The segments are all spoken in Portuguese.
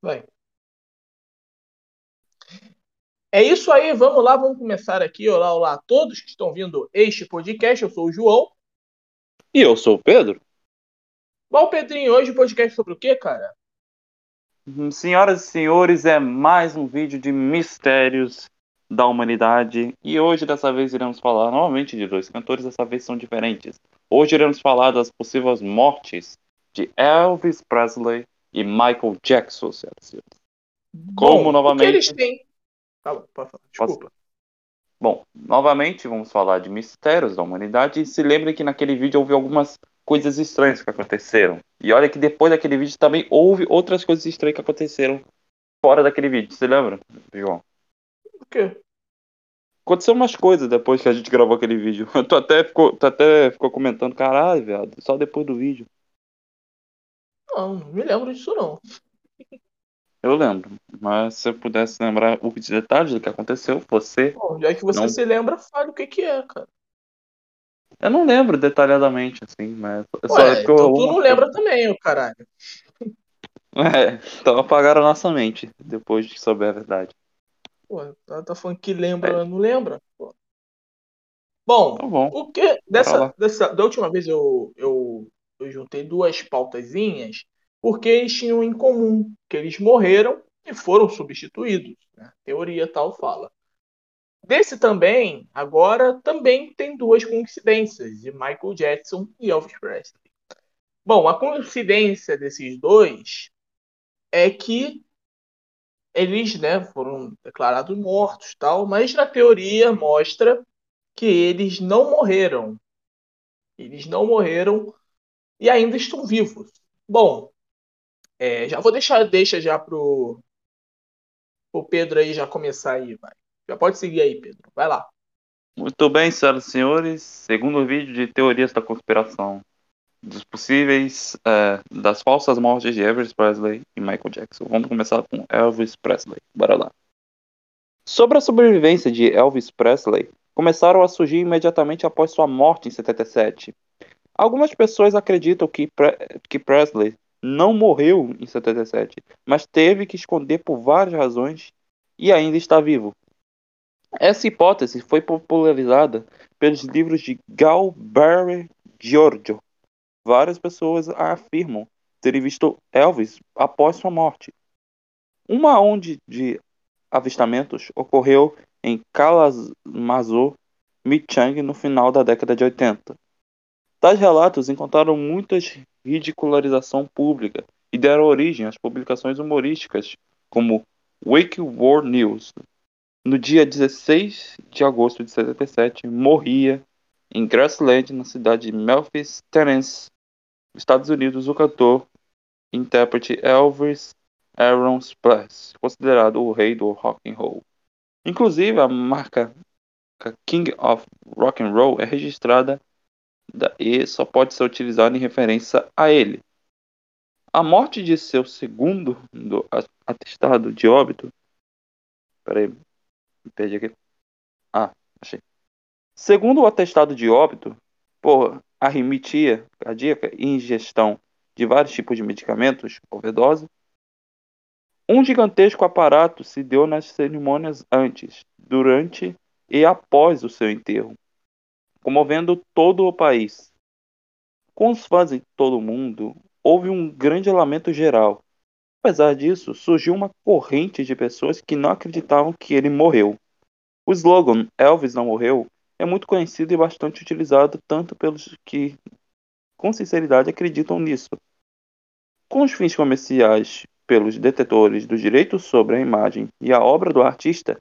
Vai. É isso aí, vamos lá, vamos começar aqui. Olá, olá a todos que estão vindo este podcast. Eu sou o João. E eu sou o Pedro. Bom, Pedrinho, hoje o podcast é sobre o quê, cara? Hum, senhoras e senhores, é mais um vídeo de mistérios da humanidade. E hoje, dessa vez, iremos falar novamente de dois cantores, dessa vez são diferentes. Hoje iremos falar das possíveis mortes de Elvis Presley e Michael Jackson, senhoras e senhores. Como Bom, novamente. O que eles têm? Fala, pode falar. Desculpa. Bom, novamente vamos falar de mistérios da humanidade. E se lembre que naquele vídeo houve algumas coisas estranhas que aconteceram. E olha que depois daquele vídeo também houve outras coisas estranhas que aconteceram fora daquele vídeo. Você lembra, João? O quê? Aconteceu umas coisas depois que a gente gravou aquele vídeo. Tu até ficou, tu até ficou comentando, caralho, viado, só depois do vídeo. Não, não me lembro disso não. Eu lembro, mas se eu pudesse lembrar os detalhes do que aconteceu, você. Bom, já que você Não. se lembra, fale o que que é, cara. Eu não lembro detalhadamente, assim, mas. Só Ué, porque eu- então tu não lembra também, ô caralho. É, então apagaram a nossa mente depois de souber a verdade. Pô, tá, tá falando que lembra, não lembra? Pô. Bom, Tá bom. o que dessa, dessa da última vez eu, eu, eu juntei duas pautazinhas porque eles tinham em comum que eles morreram e foram substituídos. Né? Teoria tal fala. Desse também, agora também tem duas coincidências de Michael Jackson e Elvis Presley. Bom, a coincidência desses dois é que eles, né, foram declarados mortos, tal, mas na teoria mostra que eles não morreram. Eles não morreram e ainda estão vivos. Bom, é, já vou deixar deixa já pro, pro Pedro aí já começar aí, vai. Já pode seguir aí, Pedro. Vai lá. Muito bem, senhoras e senhores. Segundo vídeo de teorias da conspiração. Dos possíveis. é, das falsas mortes de Elvis Presley e Michael Jackson. Vamos começar com Elvis Presley. Bora lá. Sobre a sobrevivência de Elvis Presley, começaram a surgir imediatamente após sua morte em 77. Algumas pessoas acreditam que, Pre- que Presley não morreu em 77, mas teve que esconder por várias razões e ainda está vivo. Essa hipótese foi popularizada pelos livros de Galberry Giorgio. Várias pessoas afirmam terem visto Elvis após sua morte. Uma onda de avistamentos ocorreu em Kalamazoo, Michang, no final da década de 80. Tais relatos encontraram muita ridicularização pública e deram origem às publicações humorísticas como Wake World News. No dia 16 de agosto de 77, morria em Grassland, na cidade de Memphis, Tennessee, Estados Unidos, o cantor e intérprete Elvis Aaron Presley, considerado o rei do rock and roll. Inclusive, a marca King of Rock and Roll é registrada da- e só pode ser utilizada em referência a ele. A morte de seu segundo atestado de óbito. Peraí, perdi aqui. Ah, achei. Segundo o atestado de óbito, por arritmia cardíaca e ingestão de vários tipos de medicamentos, overdose, um gigantesco aparato se deu nas cerimônias antes, durante e após o seu enterro, comovendo todo o país. Com os fãs em todo o mundo, houve um grande lamento geral. Apesar disso, surgiu uma corrente de pessoas que não acreditavam que ele morreu. O slogan Elvis não morreu é muito conhecido e bastante utilizado tanto pelos que, com sinceridade, acreditam nisso. Com os fins comerciais pelos detetores do direito sobre a imagem e a obra do artista,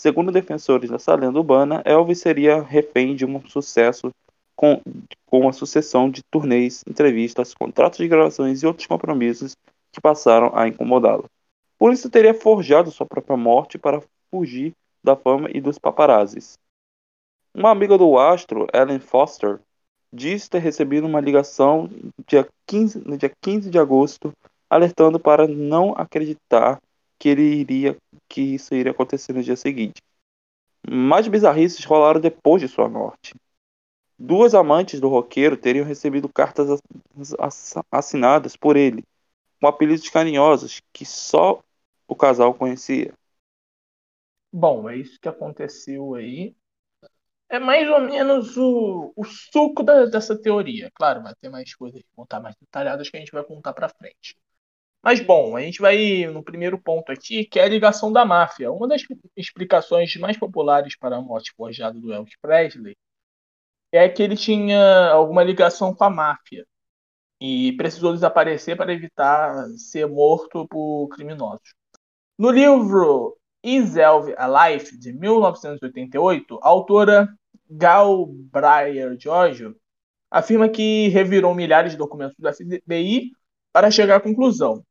segundo defensores dessa lenda urbana, Elvis seria refém de um sucesso com, com a sucessão de turnês, entrevistas, contratos de gravações e outros compromissos que passaram a incomodá-lo. Por isso teria forjado sua própria morte para fugir da fama e dos paparazzis. Uma amiga do astro, Ellen Foster, diz ter recebido uma ligação dia 15, no dia 15 de agosto, alertando para não acreditar que ele iria que isso iria acontecer no dia seguinte. Mais bizarrices rolaram depois de sua morte. Duas amantes do roqueiro teriam recebido cartas ass- ass- assinadas por ele, com apelidos carinhosos que só o casal conhecia. Bom, é isso que aconteceu aí. É mais ou menos o, o suco da, dessa teoria. Claro, vai ter mais coisas que contar mais detalhadas que a gente vai contar para frente. Mas bom, a gente vai no primeiro ponto aqui, que é a ligação da máfia. Uma das explicações mais populares para a morte forjada do Elvis Presley é que ele tinha alguma ligação com a máfia e precisou desaparecer para evitar ser morto por criminosos. No livro Is Elvis Alive, de 1988, a autora Gal Breyer Giorgio afirma que revirou milhares de documentos do FBI para chegar à conclusão.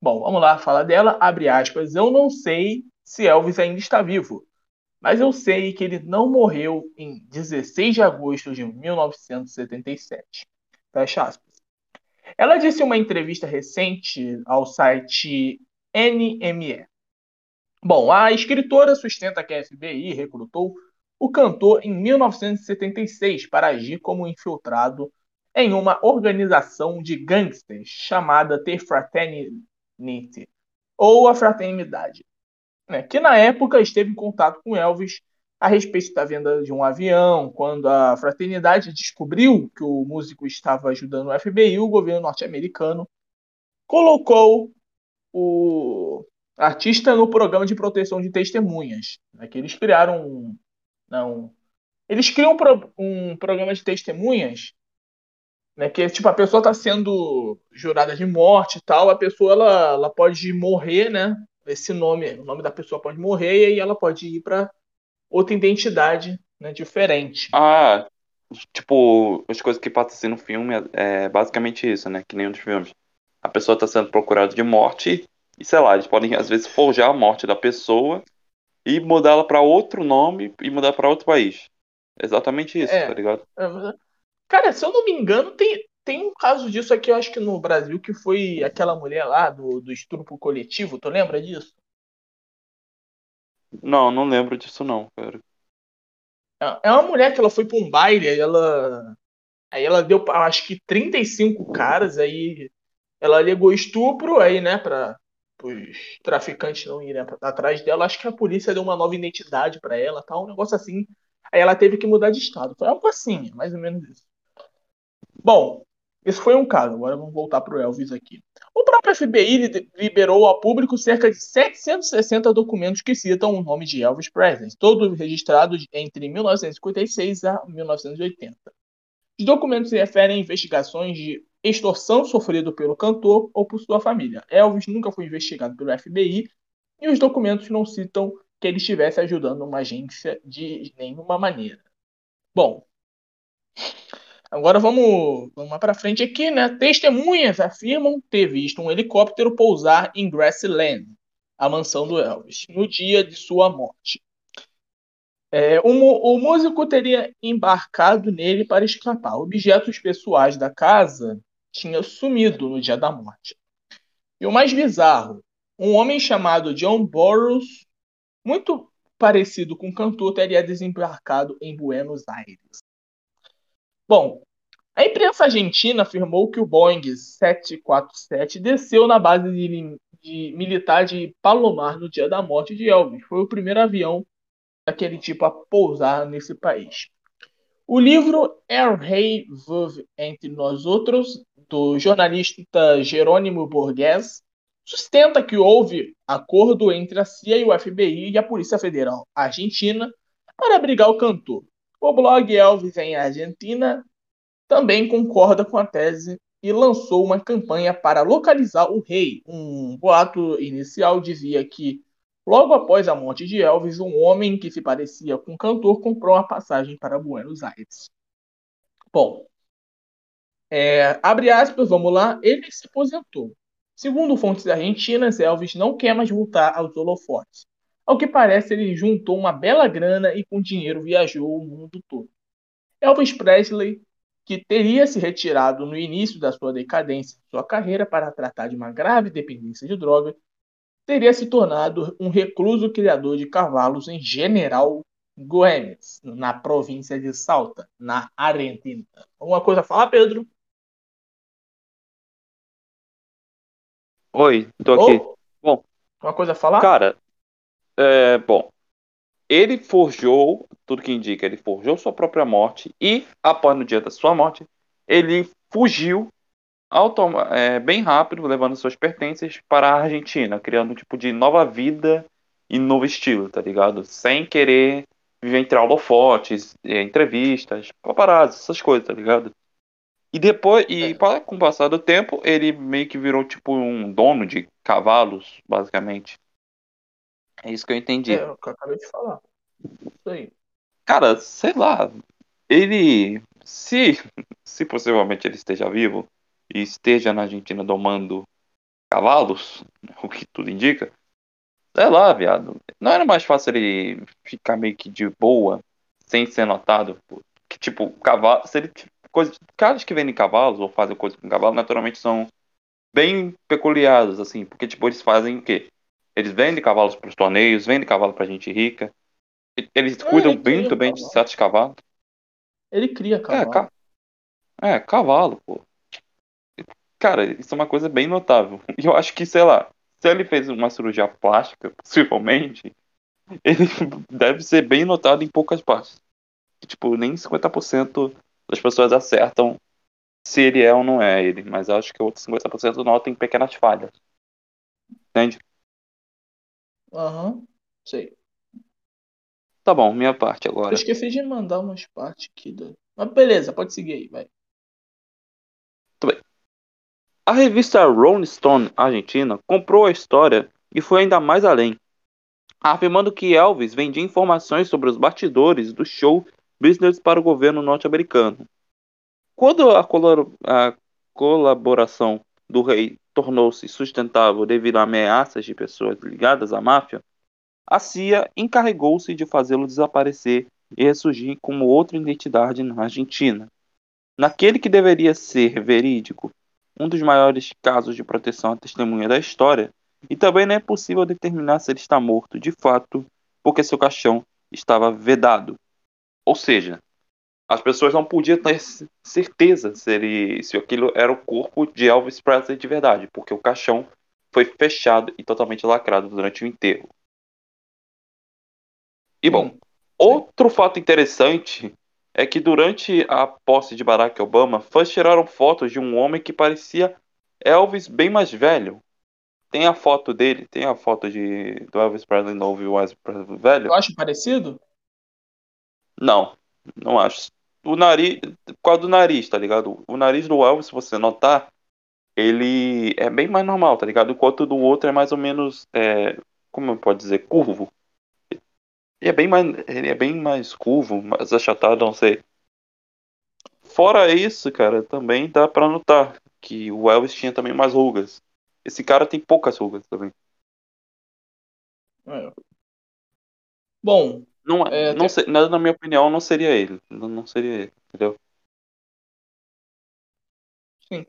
Bom, vamos lá, fala dela, abre aspas, eu não sei se Elvis ainda está vivo, mas eu sei que ele não morreu em 16 de agosto de 1977. Fecha aspas. Ela disse em uma entrevista recente ao site NME. Bom, a escritora sustenta que a FBI recrutou o cantor em 1976 para agir como infiltrado em uma organização de gangsters chamada The Fraternity, ou a Fraternidade, né, que na época esteve em contato com Elvis a respeito da venda de um avião. Quando a Fraternidade descobriu que o músico estava ajudando o FBI, o governo norte-americano colocou o artista no programa de proteção de testemunhas, né, que eles criaram um, não. Eles criam um, pro, um programa de testemunhas, né? Que tipo, a pessoa está sendo jurada de morte e tal, a pessoa ela, ela pode morrer, né? Esse nome, o nome da pessoa pode morrer e aí ela pode ir para outra identidade né, diferente. Ah, tipo, as coisas que passam assim no filme é, é basicamente isso, né? Que nem um dos filmes. A pessoa está sendo procurada de morte e, sei lá, eles podem às vezes forjar a morte da pessoa e mudar ela para outro nome e mudar para outro país. Exatamente isso, é. tá ligado? É, cara, se eu não me engano, tem, tem um caso disso aqui, eu acho que no Brasil, que foi aquela mulher lá do, do estupro coletivo, tu lembra disso? Não, não lembro disso não, cara. É, é uma mulher que ela foi para um baile, aí ela. Aí ela deu, acho que 35 caras, aí ela alegou estupro, aí, né, pra, os traficantes não irem atrás dela. Acho que a polícia deu uma nova identidade para ela, tal, um negócio assim. Aí ela teve que mudar de estado. Foi algo assim, mais ou menos isso. Bom, esse foi um caso. Agora vamos voltar para o Elvis aqui. O próprio FBI liberou ao público cerca de 760 documentos que citam o nome de Elvis Presley, todos registrados entre 1956 a 1980. Os documentos se referem a investigações de extorsão sofrida pelo cantor ou por sua família. Elvis nunca foi investigado pelo FBI e os documentos não citam que ele estivesse ajudando uma agência de nenhuma maneira. Bom, agora vamos, vamos para frente aqui, né? Testemunhas afirmam ter visto um helicóptero pousar em Grassland, a mansão do Elvis, no dia de sua morte. É, o, o, músico teria embarcado nele para escapar. Objetos pessoais da casa tinha sumido no dia da morte. E o mais bizarro, um homem chamado John Burroughs, muito parecido com o cantor, teria desembarcado em Buenos Aires. Bom, a imprensa argentina afirmou que o Boeing 747 desceu na base de, de militar de Palomar no dia da morte de Elvis. Foi o primeiro avião daquele tipo a pousar nesse país. O livro Er Rei Vive Entre Nós Outros do jornalista Jerônimo Borges, sustenta que houve acordo entre a CIA e o FBI e a Polícia Federal Argentina para abrigar o cantor. O blog Elvis em Argentina também concorda com a tese e lançou uma campanha para localizar o rei. Um boato inicial dizia que, logo após a morte de Elvis, um homem que se parecia com o cantor comprou uma passagem para Buenos Aires. Bom, é, abre aspas, vamos lá, ele se aposentou. Segundo fontes argentinas, Elvis não quer mais voltar aos holofotes. Ao que parece, ele juntou uma bela grana e com dinheiro viajou o mundo todo. Elvis Presley, que teria se retirado no início da sua decadência de sua carreira para tratar de uma grave dependência de droga, teria se tornado um recluso criador de cavalos em General Gomes, na província de Salta, na Argentina. Alguma coisa a falar, Pedro? Oi, tô aqui. Ô, Bom, uma coisa a falar? cara, é, bom, ele forjou, tudo que indica, ele forjou sua própria morte e, após no dia da sua morte, ele fugiu é, bem rápido, levando suas pertences para a Argentina, criando um tipo de nova vida e novo estilo, tá ligado? Sem querer viver entre holofotes, é, entrevistas, paparazzi, essas coisas, tá ligado? E depois, e É, com o passar do tempo, ele meio que virou tipo um dono de cavalos, basicamente. É isso que eu é, entendi. é o que eu acabei de falar. Isso aí. Cara, sei lá, ele, se, se possivelmente ele esteja vivo e esteja na Argentina domando cavalos, o que tudo indica, sei lá, viado, não era mais fácil ele ficar meio que de boa, sem ser notado? Que tipo, cavalo, se ele, coisa, caras que vendem cavalos ou fazem coisa com cavalo, naturalmente são bem peculiares, assim, porque tipo, eles fazem o quê? Eles vendem cavalos para os torneios, vendem cavalo pra gente rica, eles Ah, cuidam ele muito bem de cavalo. certos cavalos. Ele cria É, cavalo. ca- é, cavalo, pô. Cara, isso é uma coisa bem notável. E eu acho que, sei lá, se ele fez uma cirurgia plástica, possivelmente, ele deve ser bem notado em poucas partes. Tipo, nem 50% das pessoas acertam se ele é ou não é ele. Mas eu acho que outros 50% notam em pequenas falhas. Entende? Aham, sei. Tá bom, minha parte Eu agora. esqueci de mandar umas partes aqui. Do... Mas beleza, pode seguir aí, vai. A revista Rolling Stone Argentina comprou a história e foi ainda mais além, afirmando que Elvis vendia informações sobre os bastidores do show business para o governo norte-americano. Quando a, color- a colaboração do rei tornou-se sustentável devido a ameaças de pessoas ligadas à máfia, a CIA encarregou-se de fazê-lo desaparecer e ressurgir como outra identidade na Argentina. Naquele que deveria ser verídico, um dos maiores casos de proteção à testemunha da história, e também não é possível determinar se ele está morto de fato, porque seu caixão estava vedado. Ou seja, as pessoas não podiam ter certeza se, ele, se aquilo era o corpo de Elvis Presley de verdade, porque o caixão foi fechado e totalmente lacrado durante o enterro. E bom, Hum, outro fato interessante é que durante a posse de Barack Obama, fãs tiraram fotos de um homem que parecia Elvis bem mais velho. Tem a foto dele, tem a foto de, do Elvis Presley novo e o Elvis Presley velho? eu acho parecido? Não, não acho. O nariz, por causa do nariz, tá ligado? O nariz do Elvis, se você notar, ele é bem mais normal, tá ligado? Enquanto o do outro é mais ou menos, é, como pode dizer, curvo. Ele é bem mais, ele é bem mais curvo, mais achatado, não sei. Fora isso, cara, também dá pra notar que o Elvis tinha também mais rugas. Esse cara tem poucas rugas também. É. Bom, Não, é, não tem- nada na minha opinião não seria ele. Não, não seria ele, entendeu? sim.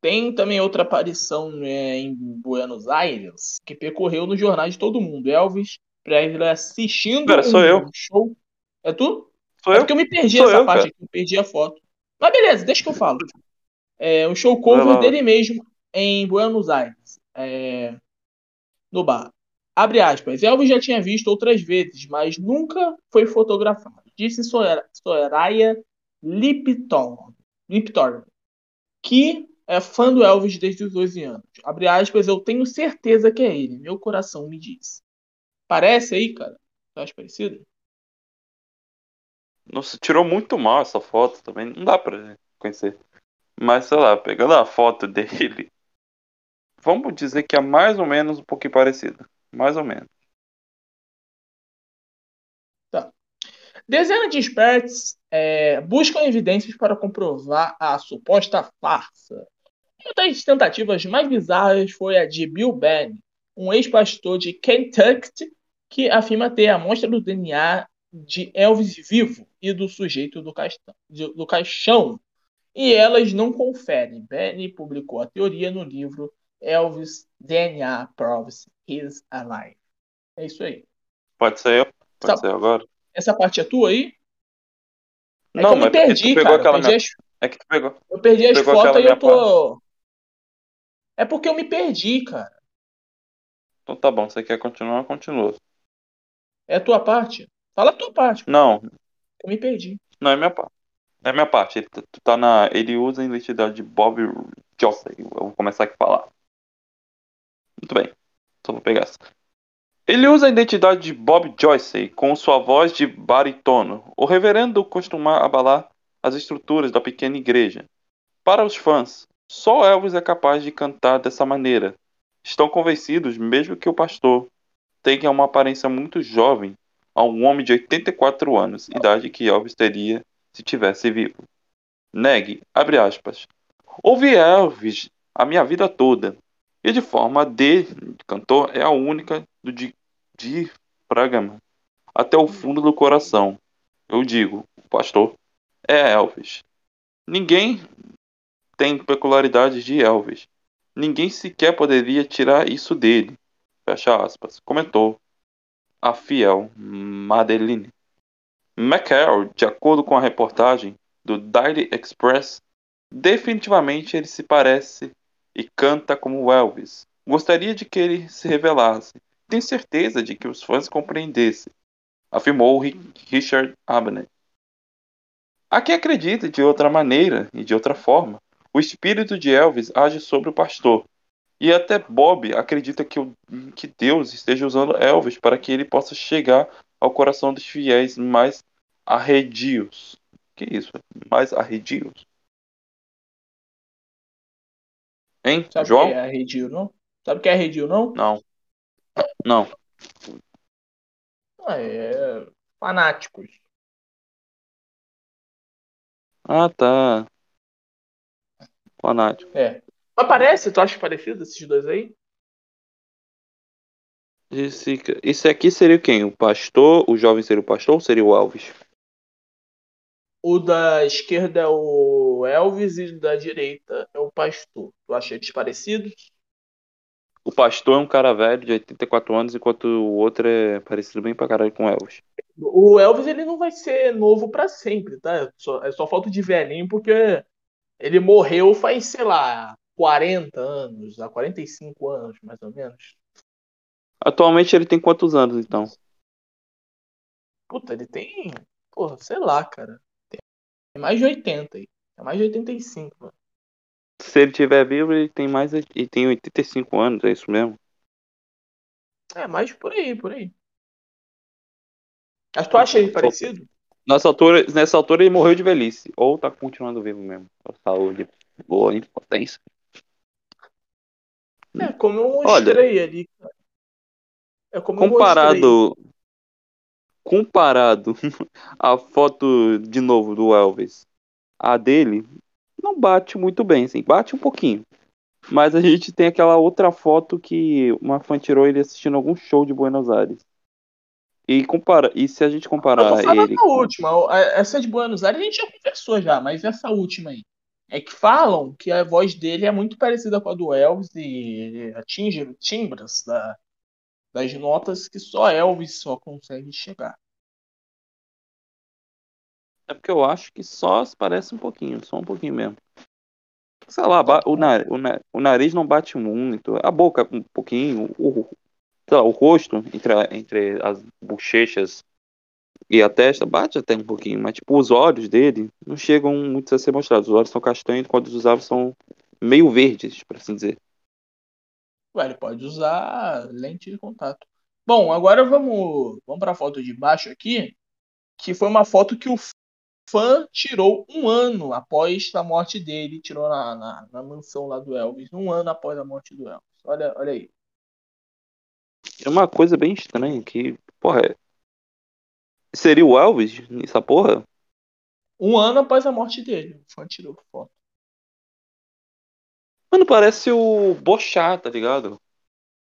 Tem também outra aparição né, em Buenos Aires que percorreu nos jornais de todo mundo. Elvis Presley assistindo Pera, sou um eu. show. É tu? Sou É eu? porque eu me perdi Sou essa eu, parte cara. aqui, eu perdi a foto. Mas beleza, deixa que eu falo. É um show cover dele mesmo em Buenos Aires, é, no bar. Abre aspas. Elvis já tinha visto outras vezes, mas nunca foi fotografado. Disse Sora- Soraya Lipton, Lipton, que é fã do Elvis desde os 12 anos. Abre aspas, eu tenho certeza que é ele. Meu coração me diz. Parece aí, cara? Acha parecido? Nossa, tirou muito mal essa foto também. Não dá pra conhecer. Mas sei lá, pegando a foto dele, vamos dizer que é mais ou menos um pouquinho parecida. Mais ou menos. Dezenas de experts é, buscam evidências para comprovar a suposta farsa. Uma das tentativas mais bizarras foi a de Bill Benn, um ex-pastor de Kentucky que afirma ter a amostra do DNA de Elvis vivo e do sujeito do, caixão, do caixão. E elas não conferem. Benny publicou a teoria no livro Elvis DNA Proves He's Alive. É isso aí. Pode ser eu? Pode Sabe- ser eu agora? Essa parte é tua aí? É não, que eu me mas porque perdi, pegou cara. Aquela perdi, minha... as, É que tu pegou. eu perdi as fotos e eu tô. É porque eu me perdi, cara. Então tá bom, você quer continuar? Continua. É a tua parte. Fala a tua parte. Não, Eu me perdi. não é minha parte. É minha parte. Ele, tu tá na, ele usa a identidade de Bob Josley. Eu vou começar aqui a falar. Muito bem. Só vou pegar essa. Ele usa a identidade de Bob Joyce com sua voz de baritono. O reverendo costuma abalar as estruturas da pequena igreja. Para os fãs, só Elvis é capaz de cantar dessa maneira. Estão convencidos mesmo que o pastor tenha uma aparência muito jovem a um homem de 84 anos, idade que Elvis teria se tivesse vivo. Neg, abre aspas. Ouvi Elvis a minha vida toda. E de forma de cantor é a única do di- diafragma até o fundo do coração. Eu digo, o pastor é Elvis. Ninguém tem peculiaridades de Elvis. Ninguém sequer poderia tirar isso dele. Fecha aspas. Comentou a fiel Madeline. McCall, de acordo com a reportagem do Daily Express, definitivamente ele se parece e canta como Elvis. Gostaria de que ele se revelasse. Tenho certeza de que os fãs compreendessem, afirmou Ri- Richard Abnett. Há quem acredita de outra maneira e de outra forma. O espírito de Elvis age sobre o pastor. E até Bob acredita que, o- que Deus esteja usando Elvis para que ele possa chegar ao coração dos fiéis mais arredios. Que isso? Mais arredios? Hein, Sabe o João? que é arredio, não? Sabe o que é arredio, não? Não. Não. Ah, É fanáticos. Ah, tá. Fanático. É. Mas parece, tu acha parecido esses dois aí? Esse, esse aqui seria quem? O pastor? O jovem seria o pastor ou seria o Elvis? O da esquerda é o Elvis e o da direita é o pastor. Tu acha eles parecidos? O pastor é um cara velho de 84 anos, enquanto o outro é parecido bem pra caralho com o Elvis. O Elvis ele não vai ser novo pra sempre, tá? É só, é só falta de velhinho porque ele morreu faz, sei lá, 40 anos, há 45 anos, mais ou menos. Atualmente ele tem quantos anos, então? Puta, ele tem, porra, sei lá, cara. Tem mais de 80 aí. É mais de 85, mano. Se ele tiver vivo, ele tem mais. Ele tem 85 anos, é isso mesmo? É, mais por aí, por aí. Mas tu acha ele parecido? Nessa altura, nessa altura ele morreu de velhice. Ou tá continuando vivo mesmo. Saúde boa, impotência. É, como eu Olha, mostrei ali, cara. É como eu mostrei. Comparado. A foto de novo do Elvis, a dele, não bate muito bem, assim, bate um pouquinho. Mas a gente tem aquela outra foto que uma fã tirou ele assistindo algum show de Buenos Aires. E compara, e se a gente Eu comparar vou falar ele da última. Essa de Buenos Aires a gente já conversou já, mas essa última aí. É que falam que a voz dele é muito parecida com a do Elvis e atinge timbres da, das notas que só Elvis só consegue chegar. É porque eu acho que só se parece um pouquinho, só um pouquinho mesmo. Sei lá, o, na- o na- o nariz não bate muito, a boca um pouquinho, o, lá, o rosto entre, a- entre as bochechas e a testa bate até um pouquinho, mas tipo, os olhos dele não chegam muito a ser mostrados. Os olhos são castanhos, quando os são meio verdes, por assim dizer. Ué, ele pode usar lente de contato. Bom, agora vamos, vamos para a foto de baixo aqui, que foi uma foto que o fã tirou um ano após a morte dele, tirou na, na, na mansão lá do Elvis, um ano após a morte do Elvis. Olha, olha aí. É uma coisa bem estranha que, porra, seria o Elvis nessa porra? Um ano após a morte dele, o fã tirou foto. Mano, parece o Bochá, tá ligado?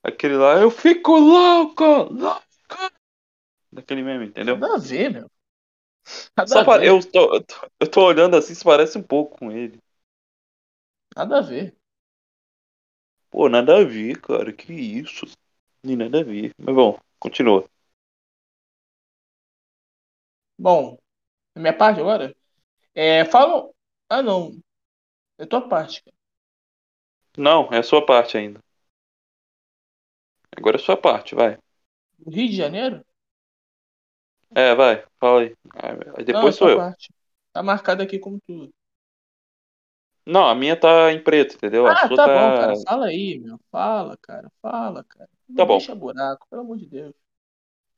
Aquele lá, eu fico louco, louco. Daquele meme, entendeu? Nada a ver, meu. Nada Só ver. eu, tô, eu, tô, eu tô olhando assim, se parece um pouco com ele. Nada a ver. Pô, nada a ver, cara, que isso. Nem nada a ver. Mas bom, continua. Bom, minha parte agora? É. Ah, não. É tua parte, cara. Não, é a sua parte ainda. Agora é a sua parte, vai. Rio de Janeiro? É, vai, fala aí. Aí depois Não, é sou eu. parte. Tá marcado aqui como tudo. Não, a minha tá em preto, entendeu? A Ah, tá tá. bom, cara. Fala aí, meu. Fala, cara. Fala, cara. Não Tá bom. deixa buraco, pelo amor de Deus.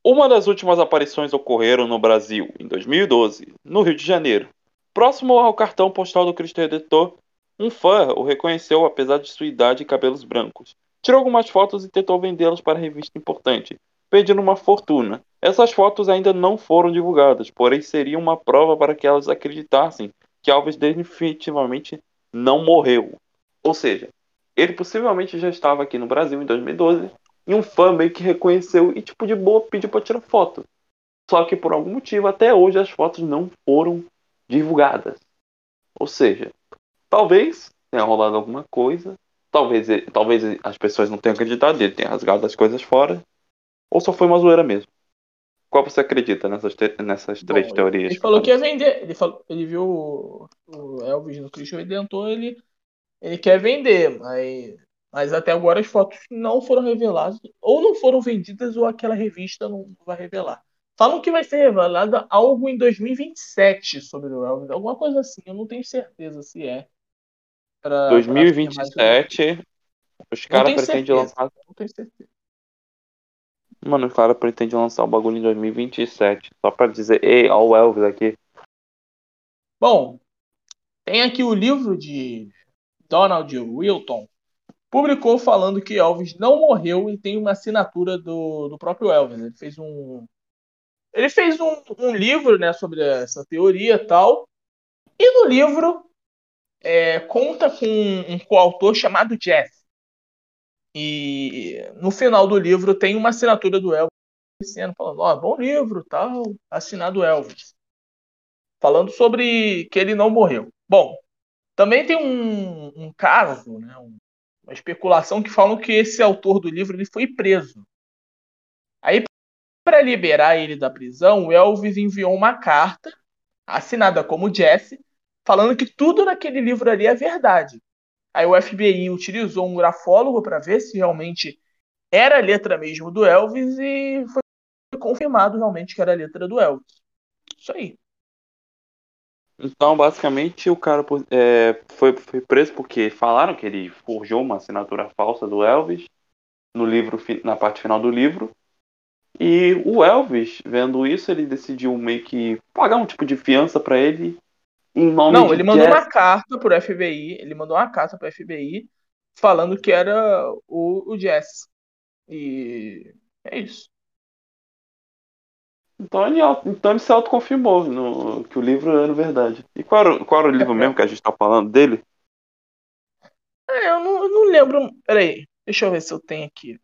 Uma das últimas aparições ocorreram no Brasil, em 2012, no Rio de Janeiro. Próximo ao cartão postal do Cristo Redentor, um fã o reconheceu apesar de sua idade e cabelos brancos. Tirou algumas fotos e tentou vendê-las para revista importante, pedindo uma fortuna. Essas fotos ainda não foram divulgadas, porém seriam uma prova para que elas acreditassem que Alves definitivamente não morreu. Ou seja, ele possivelmente já estava aqui no Brasil em 2012 e um fã meio que reconheceu e, tipo, de boa pediu para tirar foto. Só que por algum motivo, até hoje, as fotos não foram divulgadas. Ou seja, talvez tenha rolado alguma coisa, talvez, talvez as pessoas não tenham acreditado, ele tenha rasgado as coisas fora, ou só foi uma zoeira mesmo. Qual você acredita nessas, te nessas três Bom, teorias? Ele falou que ia vender. Ele, falou, ele viu o, o Elvis no Cristo Redentor, ele, ele quer vender, mas, mas até agora as fotos não foram reveladas, ou não foram vendidas, ou aquela revista não vai revelar. Falam que vai ser revelado algo em 2027 sobre o Elvis, alguma coisa assim, eu não tenho certeza se é. Pra, 2027, os caras pretendem lançar. Não tenho certeza. Mano, os caras pretendem lançar o bagulho em 2027. Só pra dizer, ei, ó o Elvis aqui. Bom, tem aqui o livro de Donald Wilton. Publicou falando que Elvis não morreu e tem uma assinatura do, do próprio Elvis. Ele fez um. Ele fez um, um livro né, sobre essa teoria e tal. E no livro é, conta com um coautor chamado Jeff. E no final do livro tem uma assinatura do Elvis falando, ó, oh, bom livro, tal, assinado Elvis. Falando sobre que ele não morreu. Bom, também tem um, um caso, né, uma especulação que falam que esse autor do livro ele foi preso. Aí, para liberar ele da prisão, o Elvis enviou uma carta, assinada como Jesse, falando que tudo naquele livro ali é verdade. Aí o FBI utilizou um grafólogo para ver se realmente era a letra mesmo do Elvis e foi confirmado realmente que era a letra do Elvis. Isso aí. Então, basicamente, o cara é, foi, foi preso porque falaram que ele forjou uma assinatura falsa do Elvis no livro, na parte final do livro. E o Elvis, vendo isso, ele decidiu meio que pagar um tipo de fiança para ele Não, ele mandou Jess. uma carta pro FBI, ele mandou uma carta pro FBI falando que era o, o Jess. E é isso. Então ele, então ele se autoconfirmou no, que o livro era verdade. E qual era, qual era o livro mesmo que a gente tá falando dele? É, eu não, eu não lembro. Peraí, deixa eu ver se eu tenho aqui.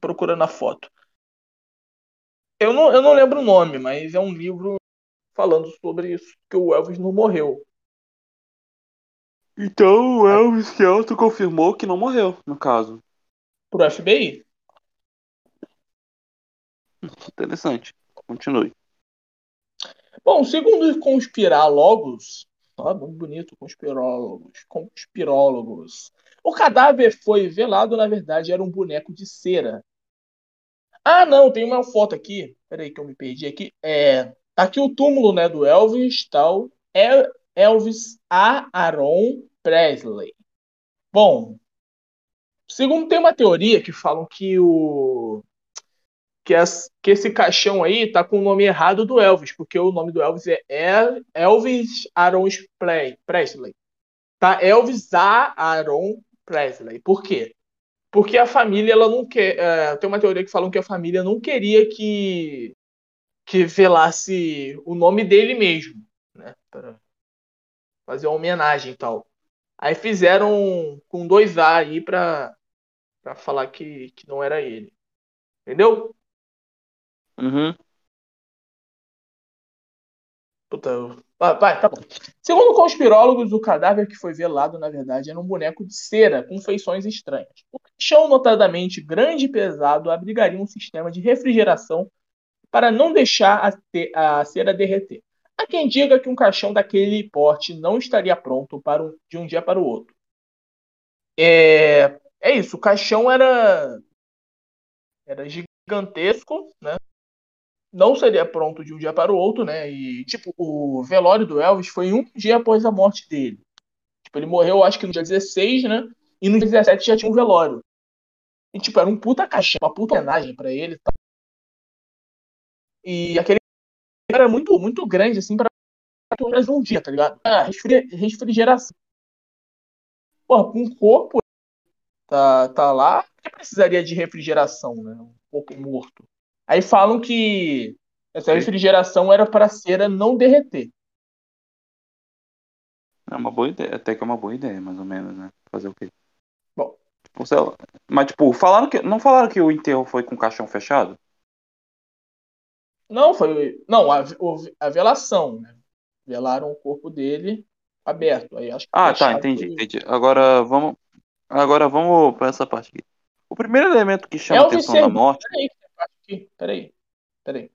Procurando a foto. Eu não, eu não lembro o nome, mas é um livro falando sobre isso, que o Elvis não morreu. Então o Elvis se autoconfirmou que não morreu, no caso. Pro FBI. Interessante. Continue. Bom, segundo os conspirólogos, ó, muito bonito, conspirólogos, conspirólogos, o cadáver foi velado, na verdade, era um boneco de cera. Ah, não, tem uma foto aqui. Peraí que eu me perdi aqui. É, aqui o túmulo, né, do Elvis, tal. É Elvis. Aaron Presley. Bom, segundo tem uma teoria que falam que o que, as, que esse caixão aí tá com o nome errado do Elvis, porque o nome do Elvis é Elvis Aaron Presley. Tá? Elvis A. Aaron Presley. Por quê? Porque a família, ela não quer. É, tem uma teoria que falam que a família não queria que, que velasse o nome dele mesmo, né? Para fazer uma homenagem e tal. Aí fizeram com dois A aí pra, pra falar que, que não era ele. Entendeu? Uhum. Puta, vai, vai, tá bom. Segundo conspirólogos, o cadáver que foi velado, na verdade, era um boneco de cera com feições estranhas. O caixão, notadamente grande e pesado, abrigaria um sistema de refrigeração para não deixar a, te, a cera derreter. Há quem diga que um caixão daquele porte não estaria pronto para um, de um dia para o outro. É, é isso, o caixão era, era gigantesco, né? Não seria pronto de um dia para o outro, né? E, tipo, o velório do Elvis foi um dia após a morte dele. Tipo, ele morreu, acho que no dia 16, né? E no dia 17 já tinha um velório. E, tipo, era um puta caixão, uma puta homenagem pra ele e tal. E aquele era muito, muito grande, assim, pra horas um dia, tá ligado? Ah, refrigeração. Pô, um corpo tá, tá lá, que precisaria de refrigeração, né? Um corpo morto. Aí falam que essa refrigeração era para a cera não derreter. É uma boa ideia, até que é uma boa ideia, mais ou menos, né? Fazer o quê? Bom. Tipo, Mas, tipo, falaram que. Não falaram que o enterro foi com caixão fechado? Não, foi. Não, a, a velação, né? Velaram o corpo dele aberto. Aí acho ah, tá, entendi, foi... entendi. Agora vamos. Agora vamos para essa parte aqui. O primeiro elemento que chama Elvis atenção serviu... da morte. Peraí, peraí, peraí.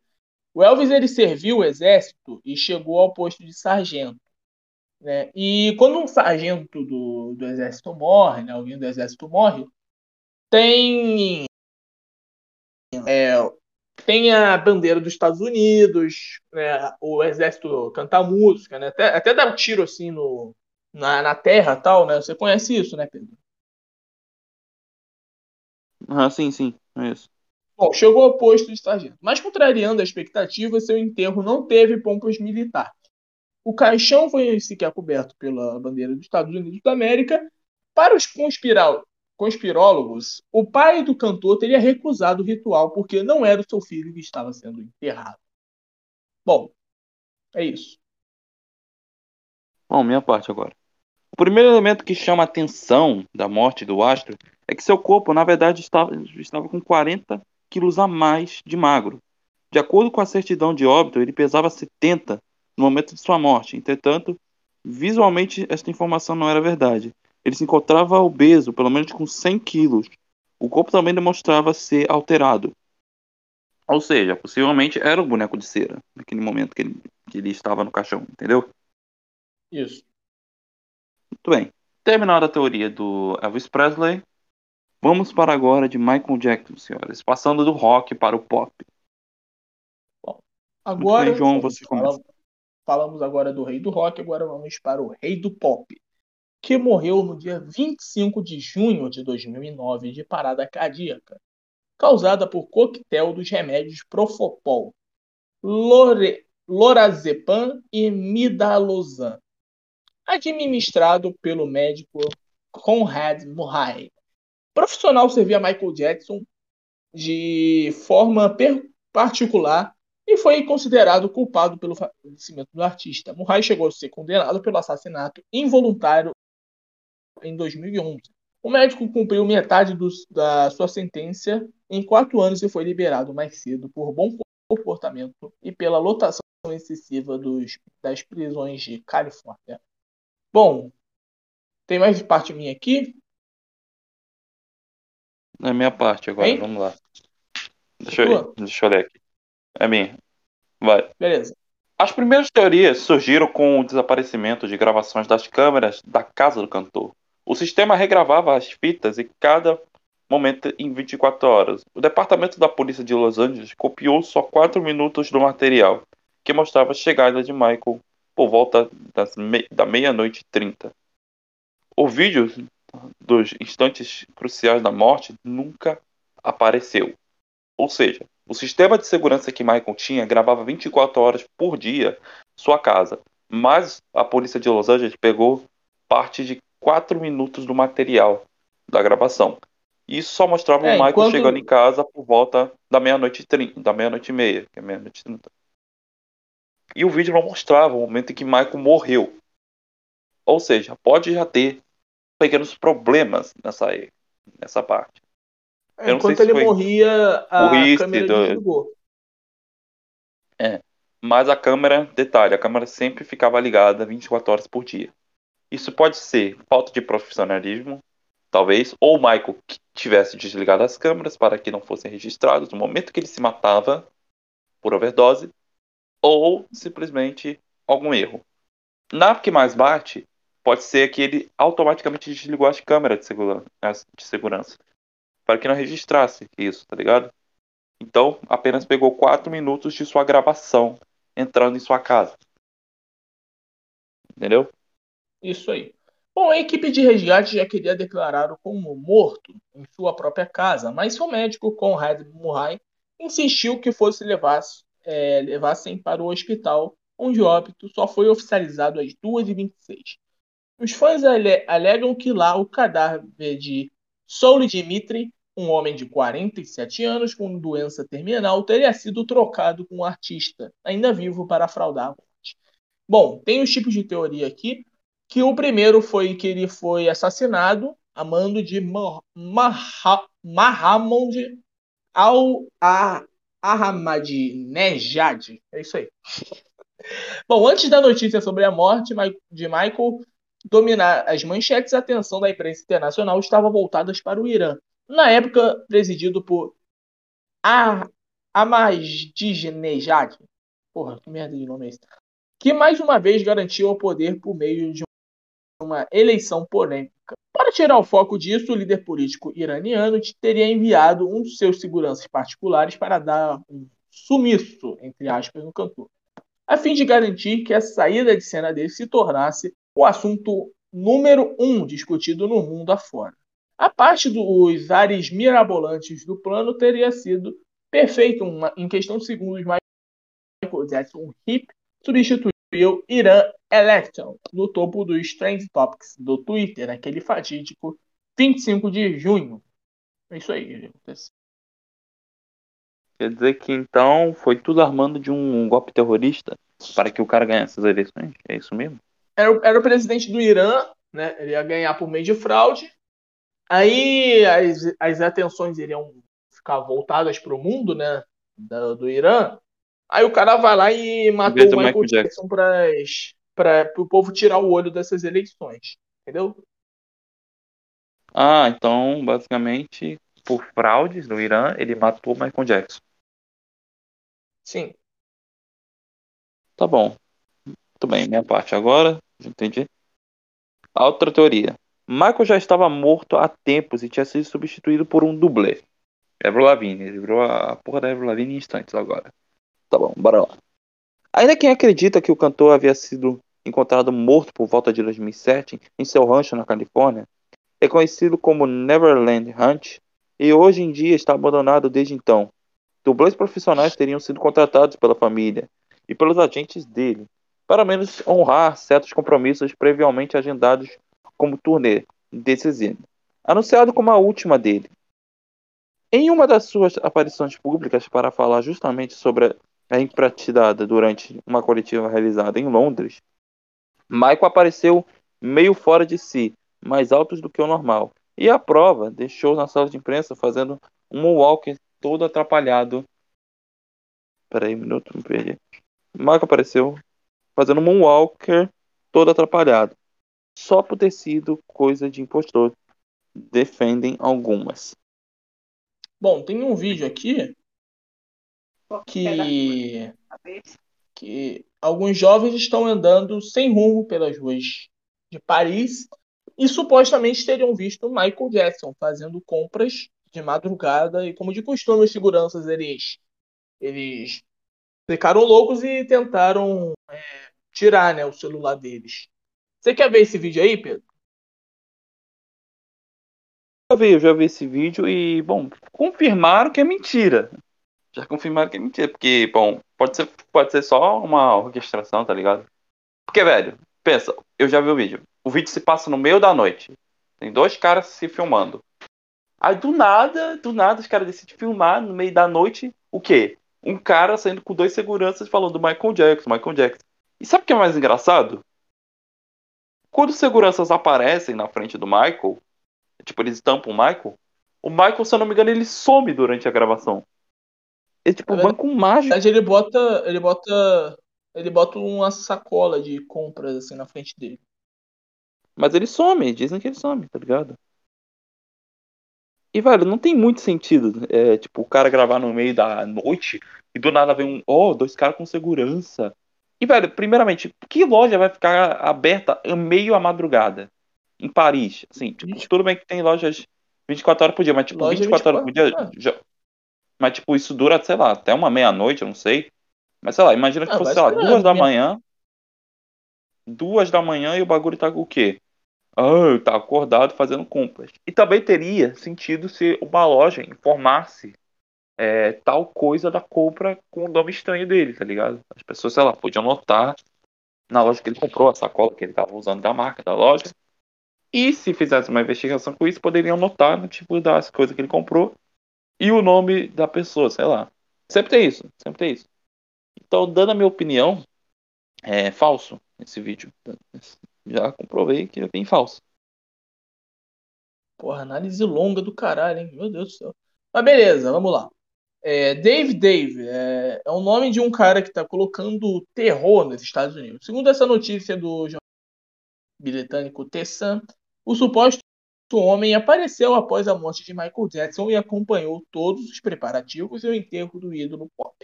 O Elvis ele serviu o exército e chegou ao posto de sargento. Né? E quando um sargento do, do exército morre, né? alguém do exército morre, tem é, tem a bandeira dos Estados Unidos, né? o exército canta música, né? até, até dá um tiro assim no, na, na terra tal, né? Você conhece isso, né, Pedro? Ah, sim, sim, é isso. Bom, chegou ao posto de sargento, mas contrariando a expectativa, seu enterro não teve pompas militares. O caixão foi sequer coberto pela bandeira dos Estados Unidos da América. Para os conspiral conspirólogos, o pai do cantor teria recusado o ritual porque não era o seu filho que estava sendo enterrado. Bom, é isso. Bom, minha parte agora. O primeiro elemento que chama a atenção da morte do astro é que seu corpo, na verdade, estava, estava com 40 quilos a mais de magro. De acordo com a certidão de óbito, ele pesava 70 no momento de sua morte. Entretanto, visualmente, esta informação não era verdade. Ele se encontrava obeso, pelo menos com 100 quilos. O corpo também demonstrava ser alterado. Ou seja, possivelmente era um boneco de cera naquele momento que ele, que ele estava no caixão, entendeu? Isso. Muito bem. Terminada a teoria do Elvis Presley, vamos para agora de Michael Jackson, senhores. Passando do rock para o pop. Bom, agora. Bem, João, você começa. Falamos agora do rei do rock, agora vamos para o rei do pop que morreu no dia 25 de junho de 2009 de parada cardíaca, causada por coquetel dos remédios Profopol, Lore, Lorazepam e Midalozan, administrado pelo médico Conrad Murray. profissional servia Michael Jackson de forma particular e foi considerado culpado pelo falecimento do artista. Murray chegou a ser condenado pelo assassinato involuntário em 2011. O médico cumpriu metade do, da sua sentença em quatro anos e foi liberado mais cedo por bom comportamento e pela lotação excessiva dos, das prisões de Califórnia. Bom, tem mais parte minha aqui? É minha parte agora, hein? vamos lá. Deixa eu, deixa eu ler aqui. É minha. Vai. Beleza. As primeiras teorias surgiram com o desaparecimento de gravações das câmeras da casa do cantor. O sistema regravava as fitas em cada momento em 24 horas. O departamento da polícia de Los Angeles copiou só 4 minutos do material, que mostrava a chegada de Michael por volta da meia-noite e 30. O vídeo dos instantes cruciais da morte nunca apareceu. Ou seja, o sistema de segurança que Michael tinha gravava 24 horas por dia sua casa, mas a polícia de Los Angeles pegou parte de quatro minutos do material da gravação. Isso só mostrava é, o Michael enquanto... chegando em casa por volta da meia-noite da meia-noite e meia, que é meia-noite e E o vídeo não mostrava o momento em que Michael morreu. Ou seja, pode já ter pequenos problemas nessa, nessa parte. É, enquanto ele morria, a câmera do... desligou. É. Mas a câmera, detalhe, a câmera sempre ficava ligada 24 horas por dia. Isso pode ser falta de profissionalismo, talvez, ou o Michael que tivesse desligado as câmeras para que não fossem registrados no momento que ele se matava por overdose, ou simplesmente algum erro. Na que mais bate, pode ser que ele automaticamente desligou as câmeras de segurança, de segurança para que não registrasse isso, tá ligado? Então, apenas pegou 4 minutos de sua gravação entrando em sua casa. Entendeu? Isso aí. Bom, a equipe de resgate já queria declará-lo como morto em sua própria casa, mas seu médico, Conrad Murray, insistiu que fosse levasse, é, levassem para o hospital, onde o óbito só foi oficializado às 2h26. Os fãs ale alegam que lá o cadáver de Soul Dimitri, um homem de 47 anos com doença terminal, teria sido trocado com um artista ainda vivo para fraudar a morte. Bom, tem os tipos de teoria aqui, que o primeiro foi que ele foi assassinado a mando de Mahamud al-Ahmadinejad. É isso aí. Bom, antes da notícia sobre a morte de Michael dominar as manchetes, a atenção da imprensa internacional estava voltada para o Irã, na época presidido por Ahmadinejad. Porra, que merda de nome é esse? Que mais uma vez garantiu o poder por meio de uma eleição polêmica. Para tirar o foco disso, o líder político iraniano teria enviado um dos seus seguranças particulares para dar um sumiço, entre aspas, no cantor, a fim de garantir que a saída de cena dele se tornasse o assunto número um discutido no mundo afora. A parte dos ares mirabolantes do plano teria sido perfeito uma, em questão de segundos, Michael Jackson Hip substituiu Irã Election no topo dos Trend Topics do Twitter, naquele fatídico 25 de junho. É isso aí. Quer dizer que então foi tudo armando de um golpe terrorista para que o cara ganhasse as eleições? É isso mesmo? Era, era o presidente do Irã, né? Ele ia ganhar por meio de fraude. Aí as, as atenções iriam ficar voltadas para o mundo, né? Do, do Irã. Aí o cara vai lá e matou o Michael, Michael Jackson para o povo tirar o olho dessas eleições. Entendeu? Ah, então, basicamente, por fraudes no Irã, ele matou o Michael Jackson. Sim. Tá bom. Muito bem, minha parte agora. Entendi. A outra teoria. Michael já estava morto há tempos e tinha sido substituído por um dublê. Avril Lavigne. Ele virou a porra da Avril Lavigne em instantes agora. Tá bom, bora lá. Ainda quem acredita que o cantor havia sido encontrado morto por volta de 2007 em seu rancho na Califórnia, é conhecido como Neverland Hunt e hoje em dia está abandonado desde então. Dublês profissionais teriam sido contratados pela família e pelos agentes dele, para menos honrar certos compromissos previamente agendados como turnê This anunciado como a última dele. Em uma das suas aparições públicas para falar justamente sobre a impraticada durante uma coletiva realizada em Londres, Michael apareceu meio fora de si, mais altos do que o normal, e a prova deixou na sala de imprensa fazendo um walker todo atrapalhado. Peraí um minuto, me perdi. Michael apareceu fazendo um moonwalker todo atrapalhado. Só por ter sido coisa de impostor. Defendem algumas. Bom, tem um vídeo aqui que, que alguns jovens estão andando sem rumo pelas ruas de Paris e supostamente teriam visto Michael Jackson fazendo compras de madrugada e como de costume os seguranças eles eles ficaram loucos e tentaram é, tirar né, o celular deles. Você quer ver esse vídeo aí, Pedro? Já vi, eu já vi esse vídeo e, bom, confirmaram que é mentira. Já confirmaram que é mentira, porque, bom, pode ser, pode ser só uma orquestração, tá ligado? Porque, velho, pensa, eu já vi o vídeo. O vídeo se passa no meio da noite. Tem dois caras se filmando. Aí do nada, do nada, os caras decidem filmar no meio da noite o quê? Um cara saindo com dois seguranças falando do Michael Jackson, Michael Jackson. E sabe o que é mais engraçado? Quando os seguranças aparecem na frente do Michael, tipo, eles estampam o Michael, o Michael, se eu não me engano, ele some durante a gravação. Ele, tipo, é banco mágico. Ele bota. Ele bota. Ele bota uma sacola de compras assim na frente dele. Mas ele some, dizem que ele some, tá ligado? E, velho, não tem muito sentido. É, tipo, o cara gravar no meio da noite e do nada vem um. Oh, dois caras com segurança. E, velho, primeiramente, que loja vai ficar aberta meio à madrugada? Em Paris? Assim, tipo, tudo bem que tem lojas 24 horas por dia, mas, tipo, Loja 24 horas por dia. 24, já- Mas, tipo, isso dura, sei lá, até uma meia-noite, eu não sei. Mas, sei lá, imagina que Ah, fosse, vai sei lá, duas da minha- manhã. Duas da manhã e o bagulho tá com o quê? Ah, tá acordado fazendo compras. E também teria sentido se uma loja informasse é, tal coisa da compra com o nome estranho dele, tá ligado? As pessoas, sei lá, podiam notar na loja que ele comprou, a sacola que ele tava usando da marca da loja. E se fizesse uma investigação com isso, poderiam notar no tipo das coisas que ele comprou e o nome da pessoa, sei lá. Sempre tem isso, sempre tem isso. Então, dando a minha opinião, é falso esse vídeo. Já comprovei que é bem falso. Porra, análise longa do caralho, hein? Meu Deus do céu. Mas beleza, vamos lá. É, Dave Dave é, é o nome de um cara que está colocando terror nos Estados Unidos. Segundo essa notícia do jornal britânico The Sun, o suposto homem apareceu após a morte de Michael Jackson e acompanhou todos os preparativos e o enterro do ídolo pop.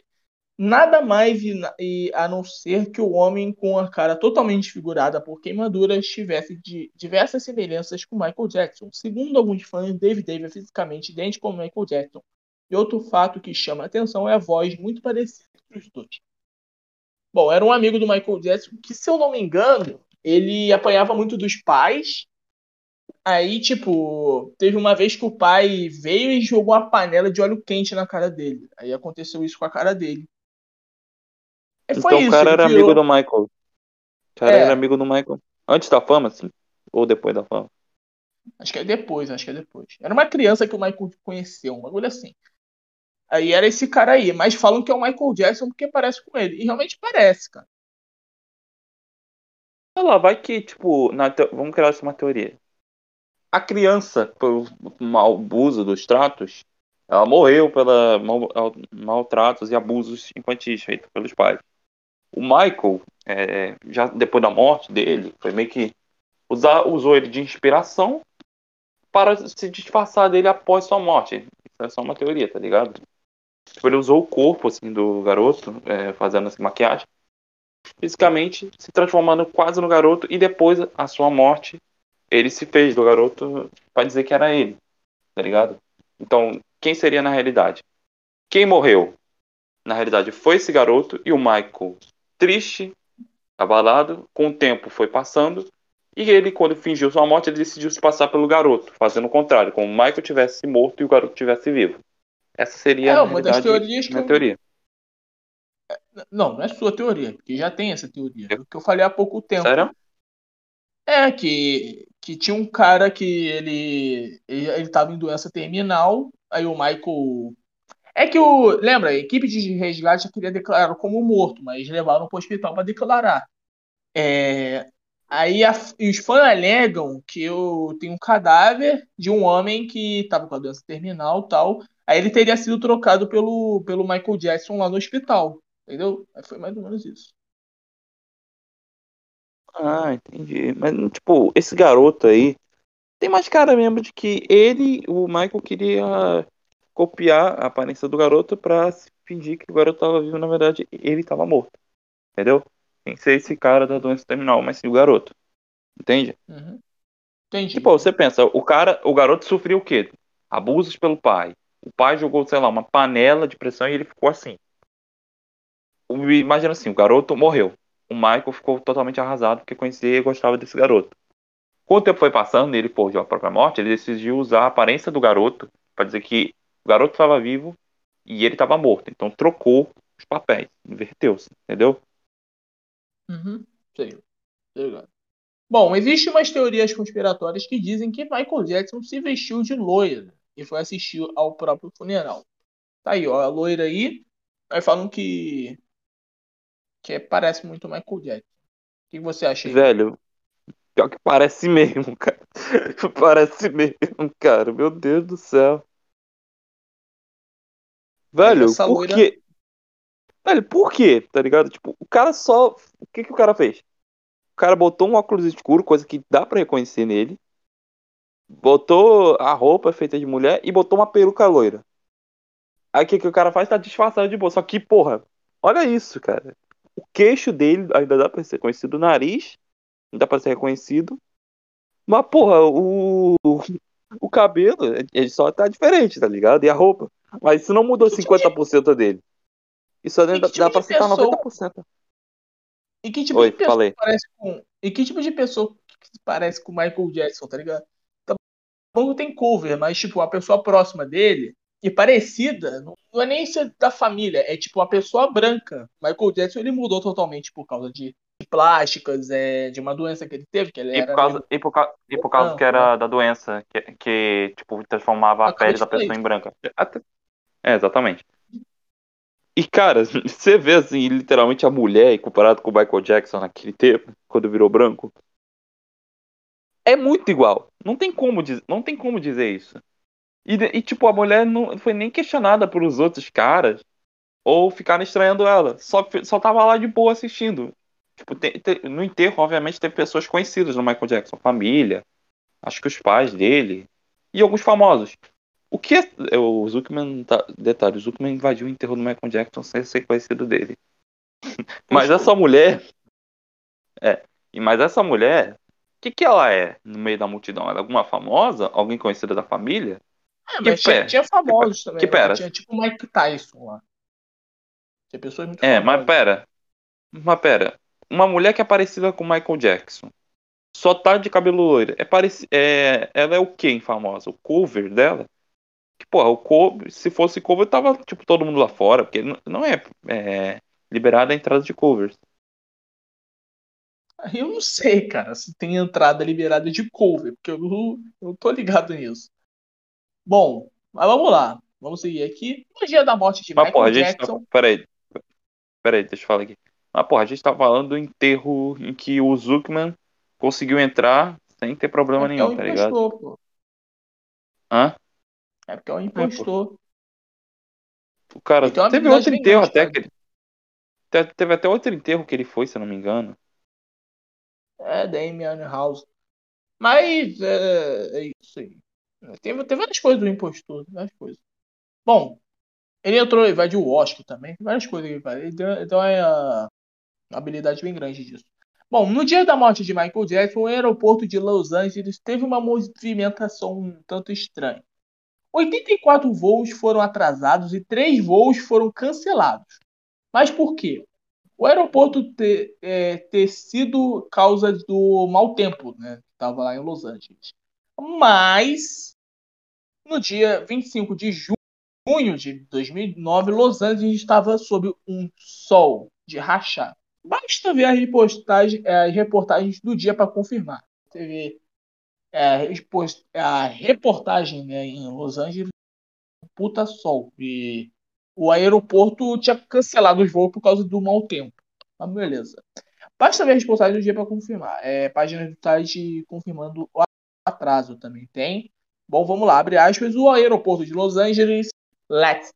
Nada mais e, a não ser que o homem com a cara totalmente desfigurada por queimaduras tivesse de diversas semelhanças com Michael Jackson. Segundo alguns fãs, Dave Dave é fisicamente idêntico ao Michael Jackson. E outro fato que chama a atenção é a voz muito parecida entre os dois. Bom, era um amigo do Michael Jackson que, se eu não me engano, ele apanhava muito dos pais. Aí, tipo, teve uma vez que o pai veio e jogou uma panela de óleo quente na cara dele. Aí aconteceu isso com a cara dele. E foi então isso, o cara era virou- amigo do Michael. O cara É. era amigo do Michael. Antes da fama, assim? Ou depois da fama? Acho que é depois, acho que é depois. Era uma criança que o Michael conheceu, um bagulho assim. Aí era esse cara aí, mas falam que é o Michael Jackson porque parece com ele. E realmente parece, cara. Sei lá, vai que, tipo, na teo- vamos criar uma teoria. A criança, pelo mau abuso dos tratos, ela morreu pela mal, maltratos e abusos infantis feitos pelos pais. O Michael, é, já depois da morte dele, foi meio que usar, usou ele de inspiração para se disfarçar dele após sua morte. Isso é só uma teoria, tá ligado? Tipo, ele usou o corpo assim do garoto, é, fazendo assim, maquiagem, fisicamente se transformando quase no garoto e depois a sua morte ele se fez do garoto para dizer que era ele, tá ligado? Então, quem seria na realidade? Quem morreu? Na realidade, foi esse garoto e o Michael, triste, abalado, com o tempo foi passando e ele, quando fingiu sua morte, ele decidiu se passar pelo garoto, fazendo o contrário, como o Michael tivesse morto e o garoto tivesse vivo. Essa seria É, uma das teorias que eu- teoria. Não, não é sua teoria, porque já tem essa teoria. É o que eu falei há pouco tempo. Sério? É que, que tinha um cara que ele, ele, ele tava em doença terminal, aí o Michael. É que o. Lembra, a equipe de resgate queria declarar como morto, mas levaram pro hospital para declarar. É, aí a- os fãs alegam que eu tenho um cadáver de um homem que estava com a doença terminal tal. Aí ele teria sido trocado pelo, pelo Michael Jackson lá no hospital. Entendeu? Aí foi mais ou menos isso. Ah, entendi. Mas, tipo, esse garoto aí tem mais cara mesmo de que ele, o Michael, queria copiar a aparência do garoto pra se fingir que o garoto tava vivo, na verdade, ele tava morto. Entendeu? Sem ser esse cara da doença terminal, mas sim o garoto. Entende? Uhum. Entendi. Tipo, você pensa, o cara, o garoto sofreu o quê? Abusos pelo pai. O pai jogou, sei lá, uma panela de pressão e ele ficou assim. Imagina assim, o garoto morreu. O Michael ficou totalmente arrasado porque conhecia e gostava desse garoto. Quando o tempo foi passando ele forjou a própria morte, ele decidiu usar a aparência do garoto para dizer que o garoto estava vivo e ele estava morto. Então trocou os papéis, inverteu-se, entendeu? Uhum. Sei. Bom, existem umas teorias conspiratórias que dizem que Michael Jackson se vestiu de loira e foi assistir ao próprio funeral. Tá aí, ó, a loira aí. Aí falam que. Que parece muito Michael Jackson. O que você acha aí? Velho, pior que parece mesmo, cara. Parece mesmo, cara. Meu Deus do céu. Velho, essa por loira- quê? Velho, por quê? Tá ligado? Tipo, o cara só. O que que o cara fez? O cara botou um óculos escuro, coisa que dá pra reconhecer nele. Botou a roupa feita de mulher e botou uma peruca loira. Aí o que, que o cara faz? Tá disfarçado de boa. Só que, porra, olha isso, cara. O queixo dele ainda dá pra ser reconhecido. O nariz ainda dá pra ser reconhecido. Mas, porra, o. O cabelo, ele só tá diferente, tá ligado? E a roupa. Mas isso não mudou 50% dele. Isso ainda tipo dá pra citar pessoa- 90%. E que tipo Oi, de pessoa falei. parece com. E que tipo de pessoa que parece com o Michael Jackson, tá ligado? Tá bom que tem cover, mas tipo, a pessoa próxima dele e parecida, não é nem ser da família, é tipo uma pessoa branca. Michael Jackson ele mudou totalmente por causa de plásticas, é, de uma doença que ele teve, que ele E era por causa, meio- e por, causa, e por causa que branco, era da doença, que, que tipo, transformava a pele da pessoa em branca. Até- É, exatamente. E, cara, você vê, assim, literalmente a mulher comparado com o Michael Jackson naquele tempo, quando virou branco, é muito igual. Não tem como, diz- não tem como dizer isso. E, e, tipo, a mulher não foi nem questionada pelos outros caras ou ficaram estranhando ela. Só, só tava lá de boa assistindo. Tipo, te- te- no enterro, obviamente, teve pessoas conhecidas do Michael Jackson, família, acho que os pais dele e alguns famosos. O que é, é, o Zuckman, tá, detalhe, o Zuckman invadiu o enterro do Michael Jackson sem ser conhecido dele. Mas essa mulher, é, e mas essa mulher, o que que ela é no meio da multidão? Ela é alguma famosa, alguém conhecida da família? É, Que mas tinha, tinha famosos também. que lá. pera. Tinha tipo o Mike Tyson lá. Tinha pessoas muito É, famosas. mas pera. Mas pera. Uma mulher que é parecida com o Michael Jackson. Só tá de cabelo loiro. É pareci... é... Ela é o quem famosa? O cover dela? Que, porra, o cover, se fosse cover, tava tipo todo mundo lá fora. Porque não é, é liberada a entrada de covers. Eu não sei, cara, se tem entrada liberada de cover, porque eu não, eu não tô ligado nisso. Bom, mas vamos lá. Vamos seguir aqui. No dia da morte de Mas, Michael porra, gente Jackson. tá. Peraí. Peraí, deixa eu falar aqui. Mas, porra, a gente tá falando do enterro em que o Zuckman conseguiu entrar sem ter problema É é um nenhum, tá ligado? impostor, pô. Hã? É porque é um impostor. O cara uma teve outro enterro até que ele. te- Teve até outro enterro que ele foi, se eu não me engano. É, Damian House. Mas é, é isso aí. Tem, tem várias coisas do impostor, várias coisas. Bom, ele entrou, invadiu o Oscar também, várias coisas que ele. Ele tem- Então é uma habilidade bem grande disso. Bom, no dia da morte de Michael Jackson, o aeroporto de Los Angeles teve uma movimentação um tanto estranha. 84 voos foram atrasados e 3 voos foram cancelados. Mas por quê? O aeroporto ter, é, ter sido causa do mau tempo, né? Estava lá em Los Angeles. Mas, no dia 25 de junho de 2009, Los Angeles estava sob um sol de rachar. Basta ver as reportagens, as reportagens do dia para confirmar. Você vê é, a reportagem né, em Los Angeles, puta sol. E o aeroporto tinha cancelado os voos por causa do mau tempo. Mas beleza. Basta ver a reportagem do dia para confirmar. É, página do site confirmando atraso também tem. Bom, vamos lá, abre aspas. O aeroporto de Los Angeles, LAX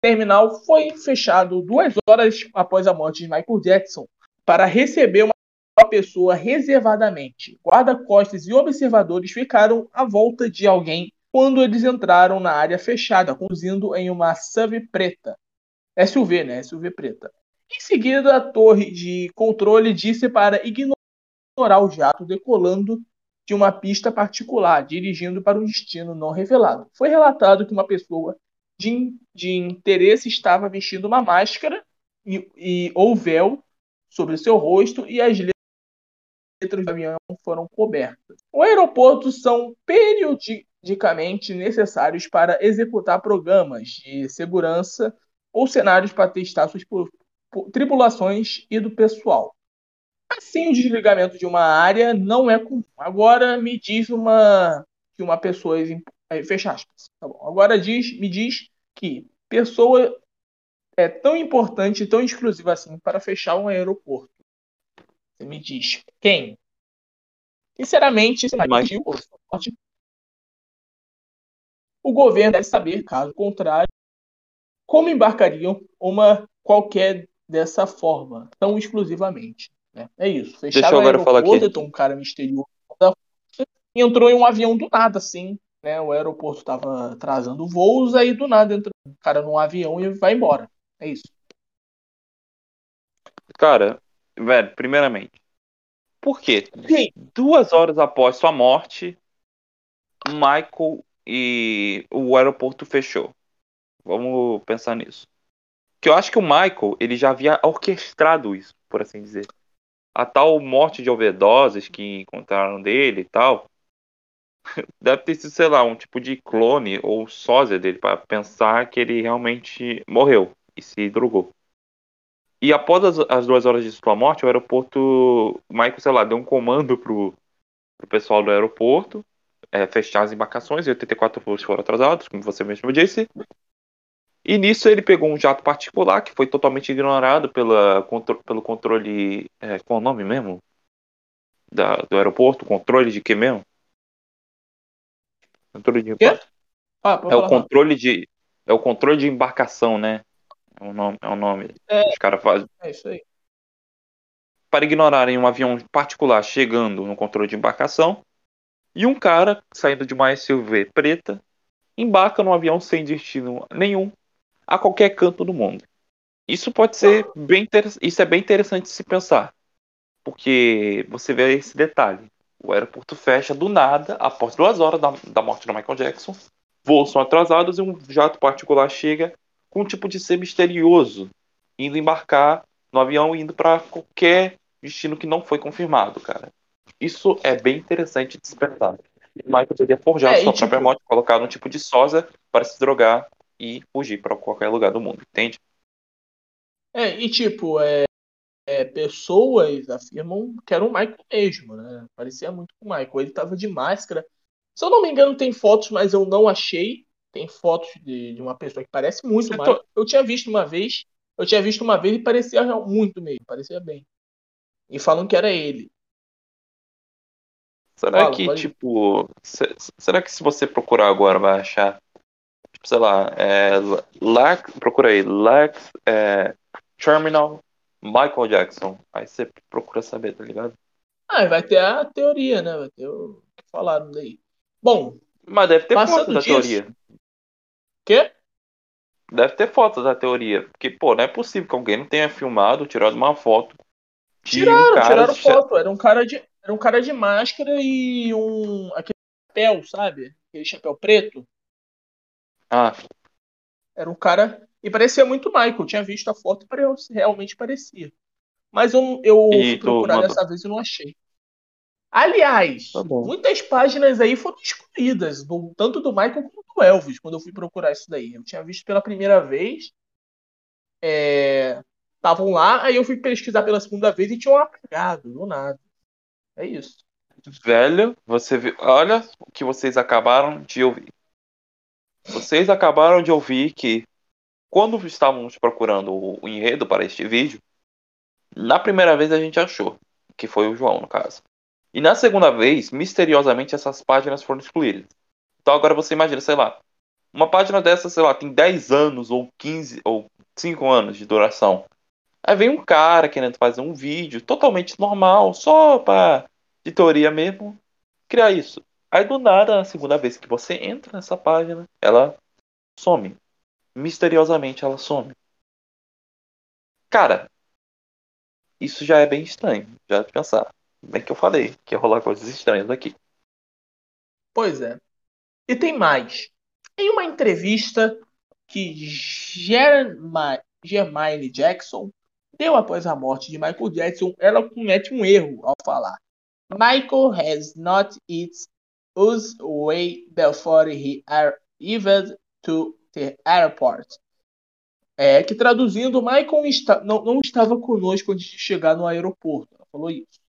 Terminal, foi fechado duas horas após a morte de Michael Jackson para receber uma uma pessoa reservadamente. Guarda-costas e observadores ficaram à volta de alguém quando eles entraram na área fechada, conduzindo em uma SUV preta. SUV, né? SUV preta. Em seguida, a torre de controle disse para ignorar o jato decolando de uma pista particular, dirigindo para um destino não revelado. Foi relatado que uma pessoa de, de interesse estava vestindo uma máscara e, e ou véu sobre seu rosto e as letras do avião foram cobertas. O aeroporto são periodicamente necessários para executar programas de segurança ou cenários para testar suas pu- pu- tripulações e do pessoal. Assim, o desligamento de uma área não é comum. Agora me diz uma que uma pessoa fecha aspas. Tá bom. Agora diz, me diz que pessoa é tão importante, tão exclusiva assim para fechar um aeroporto. Você me diz quem? Sinceramente, Mas- o governo deve saber, caso contrário, como embarcariam uma qualquer dessa forma, tão exclusivamente. Né? É isso. Deixa Fecharam eu o agora falar aqui. um cara misterioso e entrou em um avião do nada, assim. Né? O aeroporto estava atrasando voos, aí do nada entra um cara num avião e vai embora. É isso. Cara, velho, primeiramente, por quê? Sim. Duas horas após sua morte, Michael e o aeroporto fechou. Vamos pensar nisso. Que eu acho que o Michael, ele já havia orquestrado isso, por assim dizer. A tal morte de overdoses que encontraram dele e tal, deve ter sido, sei lá, um tipo de clone ou sósia dele para pensar que ele realmente morreu e se drogou. E após as, as, duas horas de sua morte, o aeroporto, Michael, sei lá, deu um comando pro, pro pessoal do aeroporto é, fechar as embarcações e 84 voos foram atrasados, como você mesmo disse. E nisso ele pegou um jato particular que foi totalmente ignorado pela, contro, pelo controle. É, qual é o nome mesmo? Da, do aeroporto? Controle de que mesmo? Controle de. Quê? Ah, é o controle de. É o controle de embarcação, né? É o nome. É o nome. É, Os caras fazem. É isso aí. Para ignorarem um avião particular chegando no controle de embarcação. E um cara saindo de uma SUV preta embarca num avião sem destino nenhum a qualquer canto do mundo. Isso pode ser bem isso é bem interessante de se pensar, porque você vê esse detalhe. O aeroporto fecha do nada após duas horas da, da morte do Michael Jackson. Voos são atrasados e um jato particular chega com um tipo de ser misterioso, indo embarcar no avião indo para qualquer destino que não foi confirmado, cara. Isso é bem interessante de se pensar. Michael teria forjado É, e sua tipo- própria morte, colocado um tipo de sósia para se drogar e fugir para qualquer lugar do mundo, entende? É, e tipo, é, é, pessoas afirmam que era o Michael mesmo, né? Parecia muito com o Michael. Ele tava de máscara. Se eu não me engano, tem fotos, mas eu não achei. Tem fotos de, de uma pessoa que parece muito o Michael. Eu tinha visto uma vez. Eu tinha visto uma vez e parecia muito mesmo, parecia bem. E falam que era ele. Será Fala, que, pode- tipo, se- será que se você procurar agora vai achar, sei lá, é, Lax, procura aí, Lax, é, Terminal, Michael Jackson. Aí você procura saber, tá ligado? Ah, vai ter a teoria, né? Vai ter o que falaram daí. Bom, Mas deve ter foto da disso- teoria. quê? Deve ter foto da teoria. Porque, pô, não é possível que alguém não tenha filmado, tirado uma foto Tiraram, um tiraram de- foto. Era um cara de, era um cara de máscara e um aquele chapéu, sabe? Aquele chapéu preto. Ah, Era um cara e parecia muito Michael. Eu tinha visto a foto e realmente parecia. Mas eu, eu E fui procurar mandou? dessa vez e não achei. Aliás, Tá muitas páginas aí foram excluídas, do- tanto do Michael como do Elvis, quando eu fui procurar isso daí. Eu tinha visto pela primeira vez. Estavam lá, aí eu fui pesquisar pela segunda vez e tinham apagado, do nada. É isso. velho, você viu. Olha o que vocês acabaram de ouvir. Vocês acabaram de ouvir que quando estávamos procurando o, enredo para este vídeo, na primeira vez a gente achou, que foi o João, no caso. E na segunda vez, misteriosamente, essas páginas foram excluídas. Então agora você imagina, sei lá, uma página dessa, sei lá, tem 10 anos ou 15 ou 5 anos de duração. Aí vem um cara querendo fazer um vídeo totalmente normal, só para de teoria mesmo, criar isso. Aí do nada, na segunda vez que você entra nessa página, ela some. Misteriosamente ela some. Cara, isso já é bem estranho, já de pensar. Bem que eu falei que ia rolar coisas estranhas aqui. Pois é. E tem mais. Em uma entrevista que Germa- Germaine Jackson deu após a morte de Michael Jackson, ela comete um erro ao falar. Michael has not its us way before he arrived to the airport. É que traduzindo, Michael está- não, não estava conosco antes de chegar no aeroporto. Ela falou isso.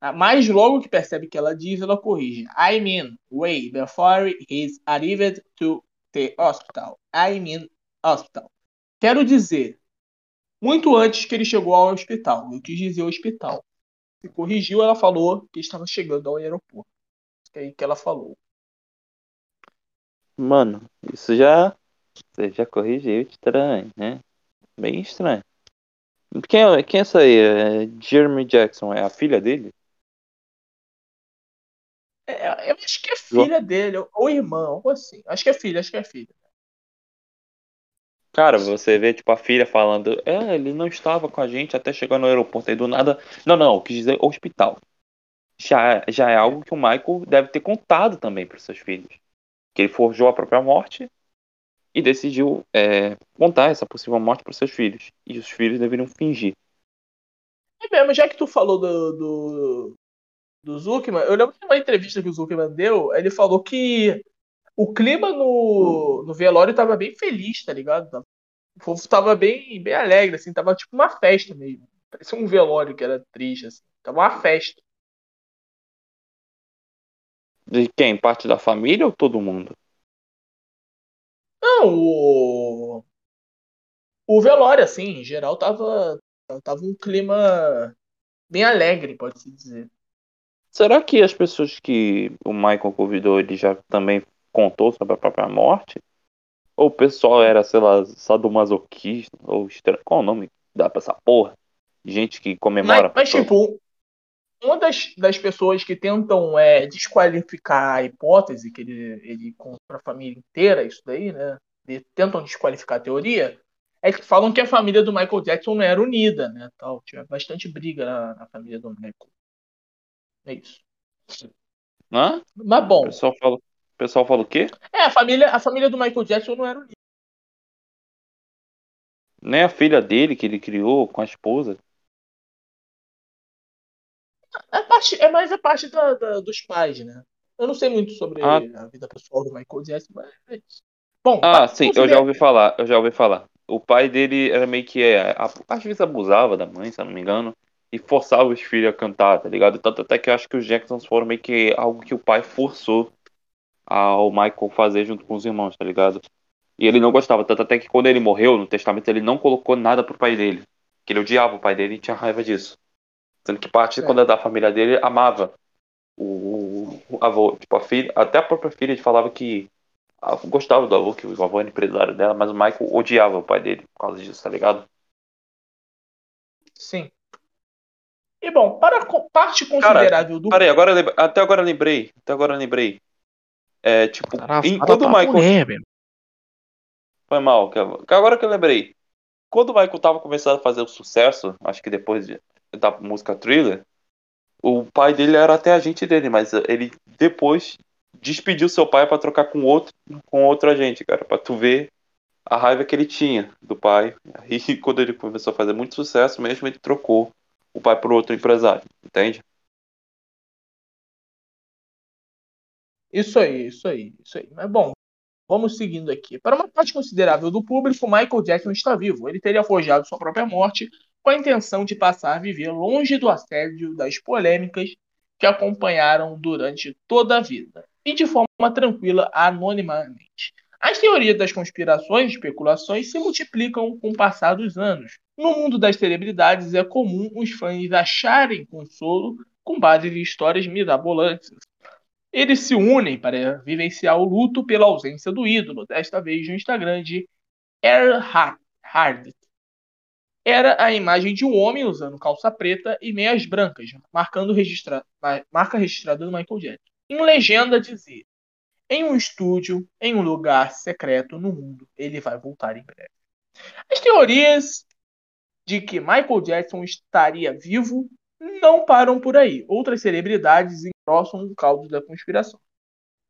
Ah, Mas logo que percebe que ela diz, ela corrige. I mean, way before he's arrived to the hospital. I mean, hospital. Quero dizer, muito antes que ele chegou ao hospital. Eu quis dizer hospital. Se corrigiu, ela falou que estava chegando ao aeroporto. É aí que ela falou. Mano, isso já. Você já corrigiu estranho, né? Bem estranho. Quem é, quem é essa aí? É Jeremy Jackson? É a filha dele? É, eu acho que é filha dele, ou irmã, algo assim. Acho que é filha, acho que é filha. Cara, você vê, tipo, a filha falando, é, ele não estava com a gente até chegar no aeroporto. Aí do nada. Não, não, quis dizer hospital. Já, já é algo que o Michael deve ter contado também para seus filhos. Que ele forjou a própria morte e decidiu é, contar essa possível morte para seus filhos. E os filhos deveriam fingir. É mesmo, já que tu falou do, do, do Zuckerman, eu lembro de uma entrevista que o Zuckerman deu, ele falou que o clima no, no velório tava bem feliz, tá ligado? O povo tava bem, bem alegre, assim, tava tipo uma festa mesmo. Parecia um velório que era triste, assim. Tava uma festa. De quem? Parte da família ou todo mundo? Não, o. O velório, assim, em geral, tava. Tava um clima bem alegre, pode-se dizer. Será que as pessoas que o Michael convidou, ele já também contou sobre a própria morte? Ou o pessoal era, sei lá, sadomasoquista? Ou estranho? Qual o nome dá pra essa porra? Gente que comemora. Mas, mas tipo, uma das, das pessoas que tentam é, desqualificar a hipótese que ele, ele conta para a família inteira, isso daí, né? E tentam desqualificar a teoria, é que falam que a família do Michael Jackson não era unida, né? Tal. Tinha bastante briga na, na família do Michael. É isso. Hã? Mas bom. O pessoal fala, o pessoal fala o quê? É, a família, a família do Michael Jackson não era unida. Nem a filha dele que ele criou com a esposa. Parte, é mais a parte da, da, dos pais, né? Eu não sei muito sobre Ah. a vida pessoal do Michael Jackson, mas. é. Bom, Ah, sim, eu já ouvi falar, eu já ouvi falar. O pai dele era meio que, é, às vezes abusava da mãe, se eu não me engano, e forçava os filhos a cantar, tá ligado? Tanto até que eu acho que os Jacksons foram meio que algo que o pai forçou ao Michael fazer junto com os irmãos, tá ligado? E ele não gostava, tanto até que quando ele morreu no testamento ele não colocou nada pro pai dele, que ele odiava o pai dele e tinha raiva disso. Sendo que parte É. quando é da família dele amava o, o avô, tipo a filha, até a própria filha falava que ah, gostava do avô, que o avô era empresário dela, mas o Michael odiava o pai dele por causa disso, tá ligado? Sim. E bom, para parte Cara, considerável do. Peraí, agora até agora lembrei, até agora lembrei. É, tipo, em- Fala quando o Michael meu. Foi mal, que agora que eu lembrei. Quando o Michael tava começando a fazer o sucesso, acho que depois de- da música Thriller, o pai dele era até agente dele, mas ele depois despediu seu pai pra trocar com outro, com outro agente, cara, Pra tu ver a raiva que ele tinha do pai. E quando ele começou a fazer muito sucesso mesmo, ele trocou o pai por outro empresário, entende? Isso aí, isso aí, isso aí. Mas bom, vamos seguindo aqui. Para uma parte considerável do público, Michael Jackson está vivo. Ele teria forjado sua própria morte com a intenção de passar a viver longe do assédio das polêmicas que acompanharam durante toda a vida e de forma tranquila, anonimamente. As teorias das conspirações e especulações se multiplicam com o passar dos anos. No mundo das celebridades é comum os fãs acharem consolo com base em histórias mirabolantes. Eles se unem para vivenciar o luto pela ausência do ídolo, desta vez no Instagram de Erhard. Era a imagem de um homem usando calça preta e meias brancas, marcando registra marca registrada do Michael Jackson. Em legenda dizia: Em um estúdio, em um lugar secreto no mundo, ele vai voltar em breve. As teorias de que Michael Jackson estaria vivo não param por aí. Outras celebridades engrossam o caldo da conspiração.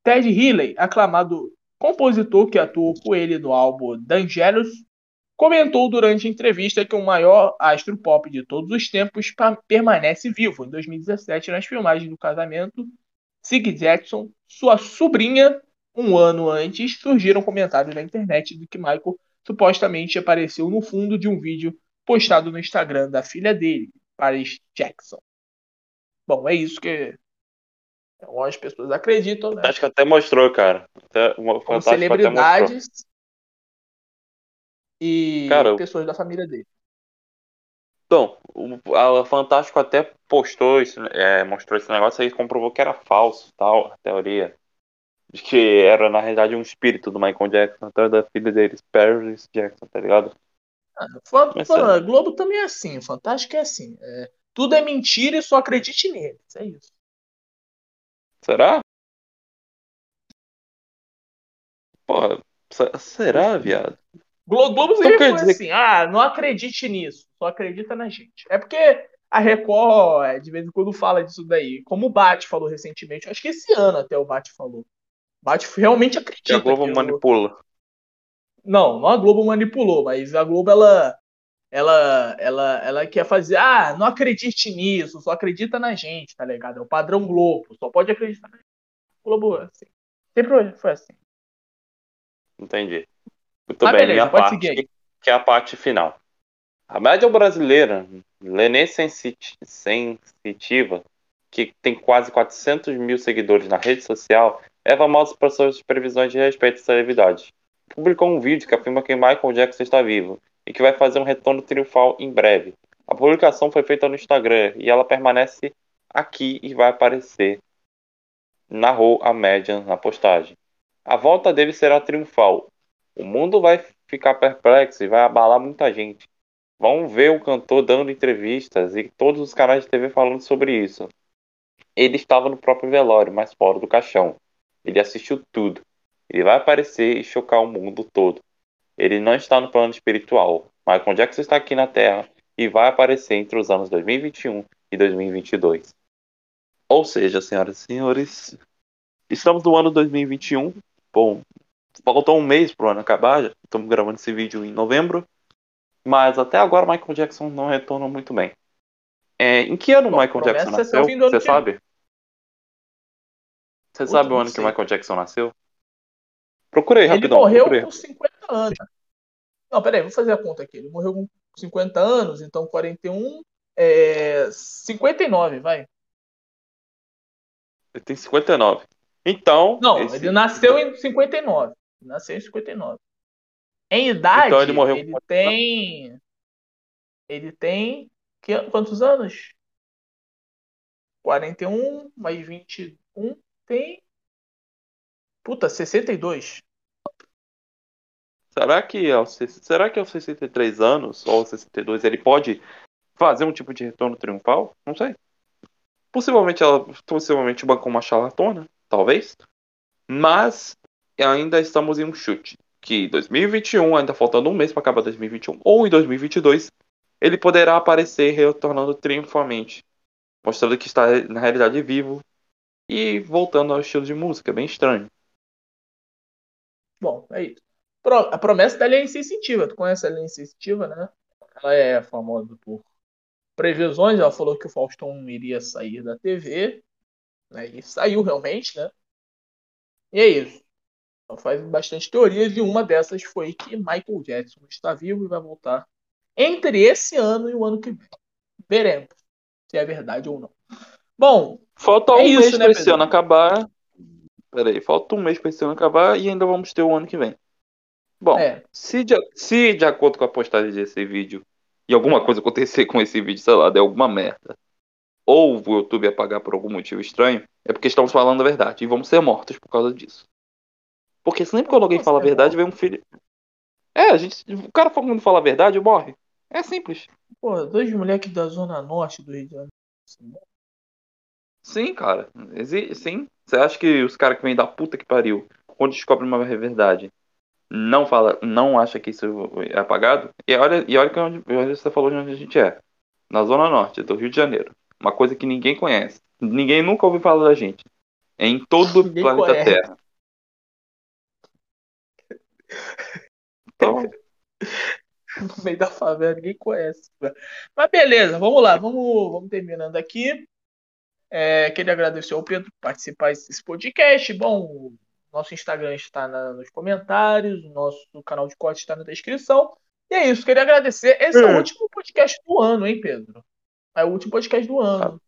Ted Healy, aclamado compositor que atuou com ele no álbum Dangerous, comentou durante a entrevista que o maior astro pop de todos os tempos permanece vivo. Em 2017, nas filmagens do casamento, Sig Jackson, sua sobrinha, um ano antes, surgiram comentários na internet de que Michael supostamente apareceu no fundo de um vídeo postado no Instagram da filha dele, Paris Jackson. Bom, é isso que algumas pessoas acreditam, né? Acho que até mostrou, cara. Até, uma, Como celebridades e Cara, pessoas da família dele. Então, o a Fantástico até postou isso, é, mostrou esse negócio aí, comprovou que era falso, tal, a teoria. De que era, na realidade, um espírito do Michael Jackson, atrás da filha deles, Paris Jackson, tá ligado? Ah, é- Globo também é assim, o Fantástico é assim. é, tudo é mentira e só acredite neles. É isso. Será? Porra, se- será, viado? Globo, Globo sempre foi dizer assim, ah, não acredite nisso, só acredita na gente. É porque a Record, é, de vez em quando, fala disso daí. Como o Bate falou recentemente, acho que esse ano até o Bate falou. O Bate realmente a acredita. Globo que o- manipula. Não, não a Globo manipulou, mas a Globo, ela, ela, ela, ela quer fazer, ah, não acredite nisso, só acredita na gente, tá ligado? É o padrão Globo, só pode acreditar na gente. Globo, é assim. Sempre foi assim. Entendi. Muito Mas bem, beleza, minha parte, seguir que é a parte final. A média brasileira, Lenê Sensit- Sensitiva, que tem quase 400 mil seguidores na rede social, é famosa por suas previsões de respeito às celebridades. Publicou um vídeo que afirma que Michael Jackson está vivo e que vai fazer um retorno triunfal em breve. A publicação foi feita no Instagram e ela permanece aqui e vai aparecer. Narrou a média na postagem. A volta dele será triunfal. O mundo vai ficar perplexo e vai abalar muita gente. Vão ver o cantor dando entrevistas e todos os canais de TV falando sobre isso. Ele estava no próprio velório, mas fora do caixão. Ele assistiu tudo. Ele vai aparecer e chocar o mundo todo. Ele não está no plano espiritual. Michael Jackson está aqui na Terra e vai aparecer entre os anos 2021 e 2022. Ou seja, senhoras e senhores, estamos no ano 2021. Bom, faltou um mês pro ano acabar. já Estamos gravando esse vídeo em novembro. Mas até agora Michael Jackson não retornou muito bem. É, em que ano o Bom, Michael Jackson é nasceu? Você que sabe? Você Puta, sabe o ano que sei. o Michael Jackson nasceu? Procurei Ele rapidão. morreu procurei. com 50 anos. Não, peraí, vou fazer a conta aqui. Ele morreu com 50 anos, então 41, é, 59, vai. Ele tem 59. Então. Não, esse- ele nasceu em 59. Nasceu em 59. Em idade, Então ele morreu ele tem. Ele tem. quantos anos? 41 mais 21 tem. Puta, 62. Será que aos, se- será que aos 63 anos ou aos 62 ele pode fazer um tipo de retorno triunfal? Não sei. Possivelmente ela possivelmente bancou uma charlatona, talvez. Mas ainda estamos em um chute que 2021, ainda faltando um mês para acabar 2021, ou em 2022, ele poderá aparecer retornando triunfalmente, mostrando que está na realidade vivo e voltando ao estilo de música, bem estranho. Bom, é isso. A promessa dela é insensitiva. Tu conhece a Lei Insensitiva, né? Ela é famosa por previsões. Ela falou que o Faustão iria sair da TV. Né? E saiu realmente, né? E é isso. Ela faz bastante teorias e uma dessas foi que Michael Jackson está vivo e vai voltar entre esse ano e o ano que vem. Veremos se é verdade ou não. Bom, Falta É um isso, mês né, para esse Pedro? ano acabar. Peraí, falta um mês para esse ano acabar e ainda vamos ter o ano que vem. Bom, é. se, de, se de acordo com a postagem desse vídeo e alguma coisa acontecer com esse vídeo, sei lá, der alguma merda, ou o YouTube apagar por algum motivo estranho, é porque estamos falando a verdade e vamos ser mortos por causa disso. Porque sempre quando alguém fala a ser verdade, vem um filho. É, a gente, o cara quando fala a verdade morre. É simples. Pô, dois moleques da zona norte do Rio de Janeiro. Sim, cara. Exi- Sim. Você acha que os caras que vêm da puta que pariu, quando descobrem uma verdade, não fala, não acha que isso é apagado? E olha, e olha que onde, olha você falou de onde a gente é. Na zona norte do Rio de Janeiro. Uma coisa que ninguém conhece. Ninguém nunca ouviu falar da gente. É em todo o planeta conhece. Terra. Então, no meio da favela, ninguém conhece. Mas beleza, vamos lá, vamos, vamos terminando aqui. É, queria agradecer ao Pedro por participar desse podcast. Bom, nosso Instagram está na- nos comentários, o nosso canal de corte está na descrição. E é isso, queria agradecer. Esse é o Hum. último podcast do ano, hein, Pedro? É o último podcast do ano.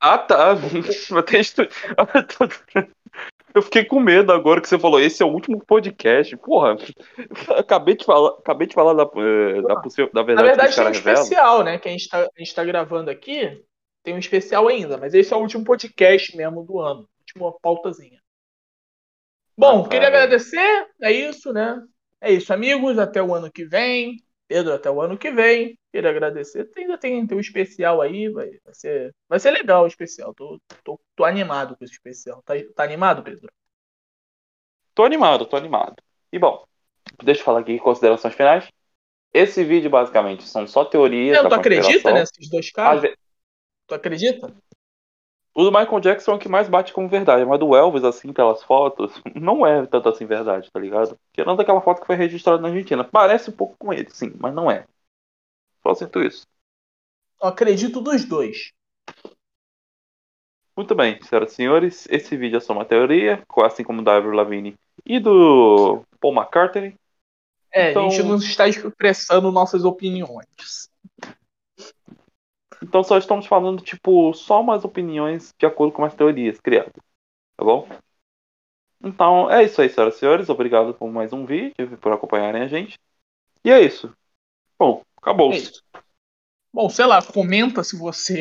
ah tá. Até estu- Eu fiquei com medo agora que você falou. Esse é o último podcast. Porra, acabei de falar, acabei de falar da, eh, da, possível- da Na verdade que verdade, tem um caras revelam. especial, né? Que a gente, tá, a gente tá gravando aqui. Tem um especial ainda, mas esse é o último podcast mesmo do ano. Última pautazinha. Bom, Ah, queria cara. agradecer. É isso, né? É isso, amigos. Até o ano que vem. Pedro, até o ano que vem. Queria agradecer. Ainda tem, tem um especial aí. Vai, vai, ser, vai ser legal o especial. Tô, tô, tô animado com esse especial. Tá, tá animado, Pedro? Tô animado, tô animado. E bom, deixa eu falar aqui considerações finais. Esse vídeo, basicamente, são só teorias. Não, tu acredita nesses dois caras? Tu acredita? O do Michael Jackson é o que mais bate como verdade, mas do Elvis, assim, pelas fotos, não é tanto assim verdade, tá ligado? Tirando aquela foto que foi registrada na Argentina. Parece um pouco com ele, sim, mas não é. Só sinto isso. Eu acredito dos dois. Muito bem, senhoras e senhores, esse vídeo é só uma teoria, assim como da Avril Lavigne e do Paul McCartney. É, Então- a gente não está expressando nossas opiniões. Então só estamos falando, tipo, só umas opiniões de acordo com as teorias criadas. Tá bom? Então é isso aí, senhoras e senhores. Obrigado por mais um vídeo, por acompanharem a gente. E é isso. Acabou. É isso. Bom, sei lá, comenta se você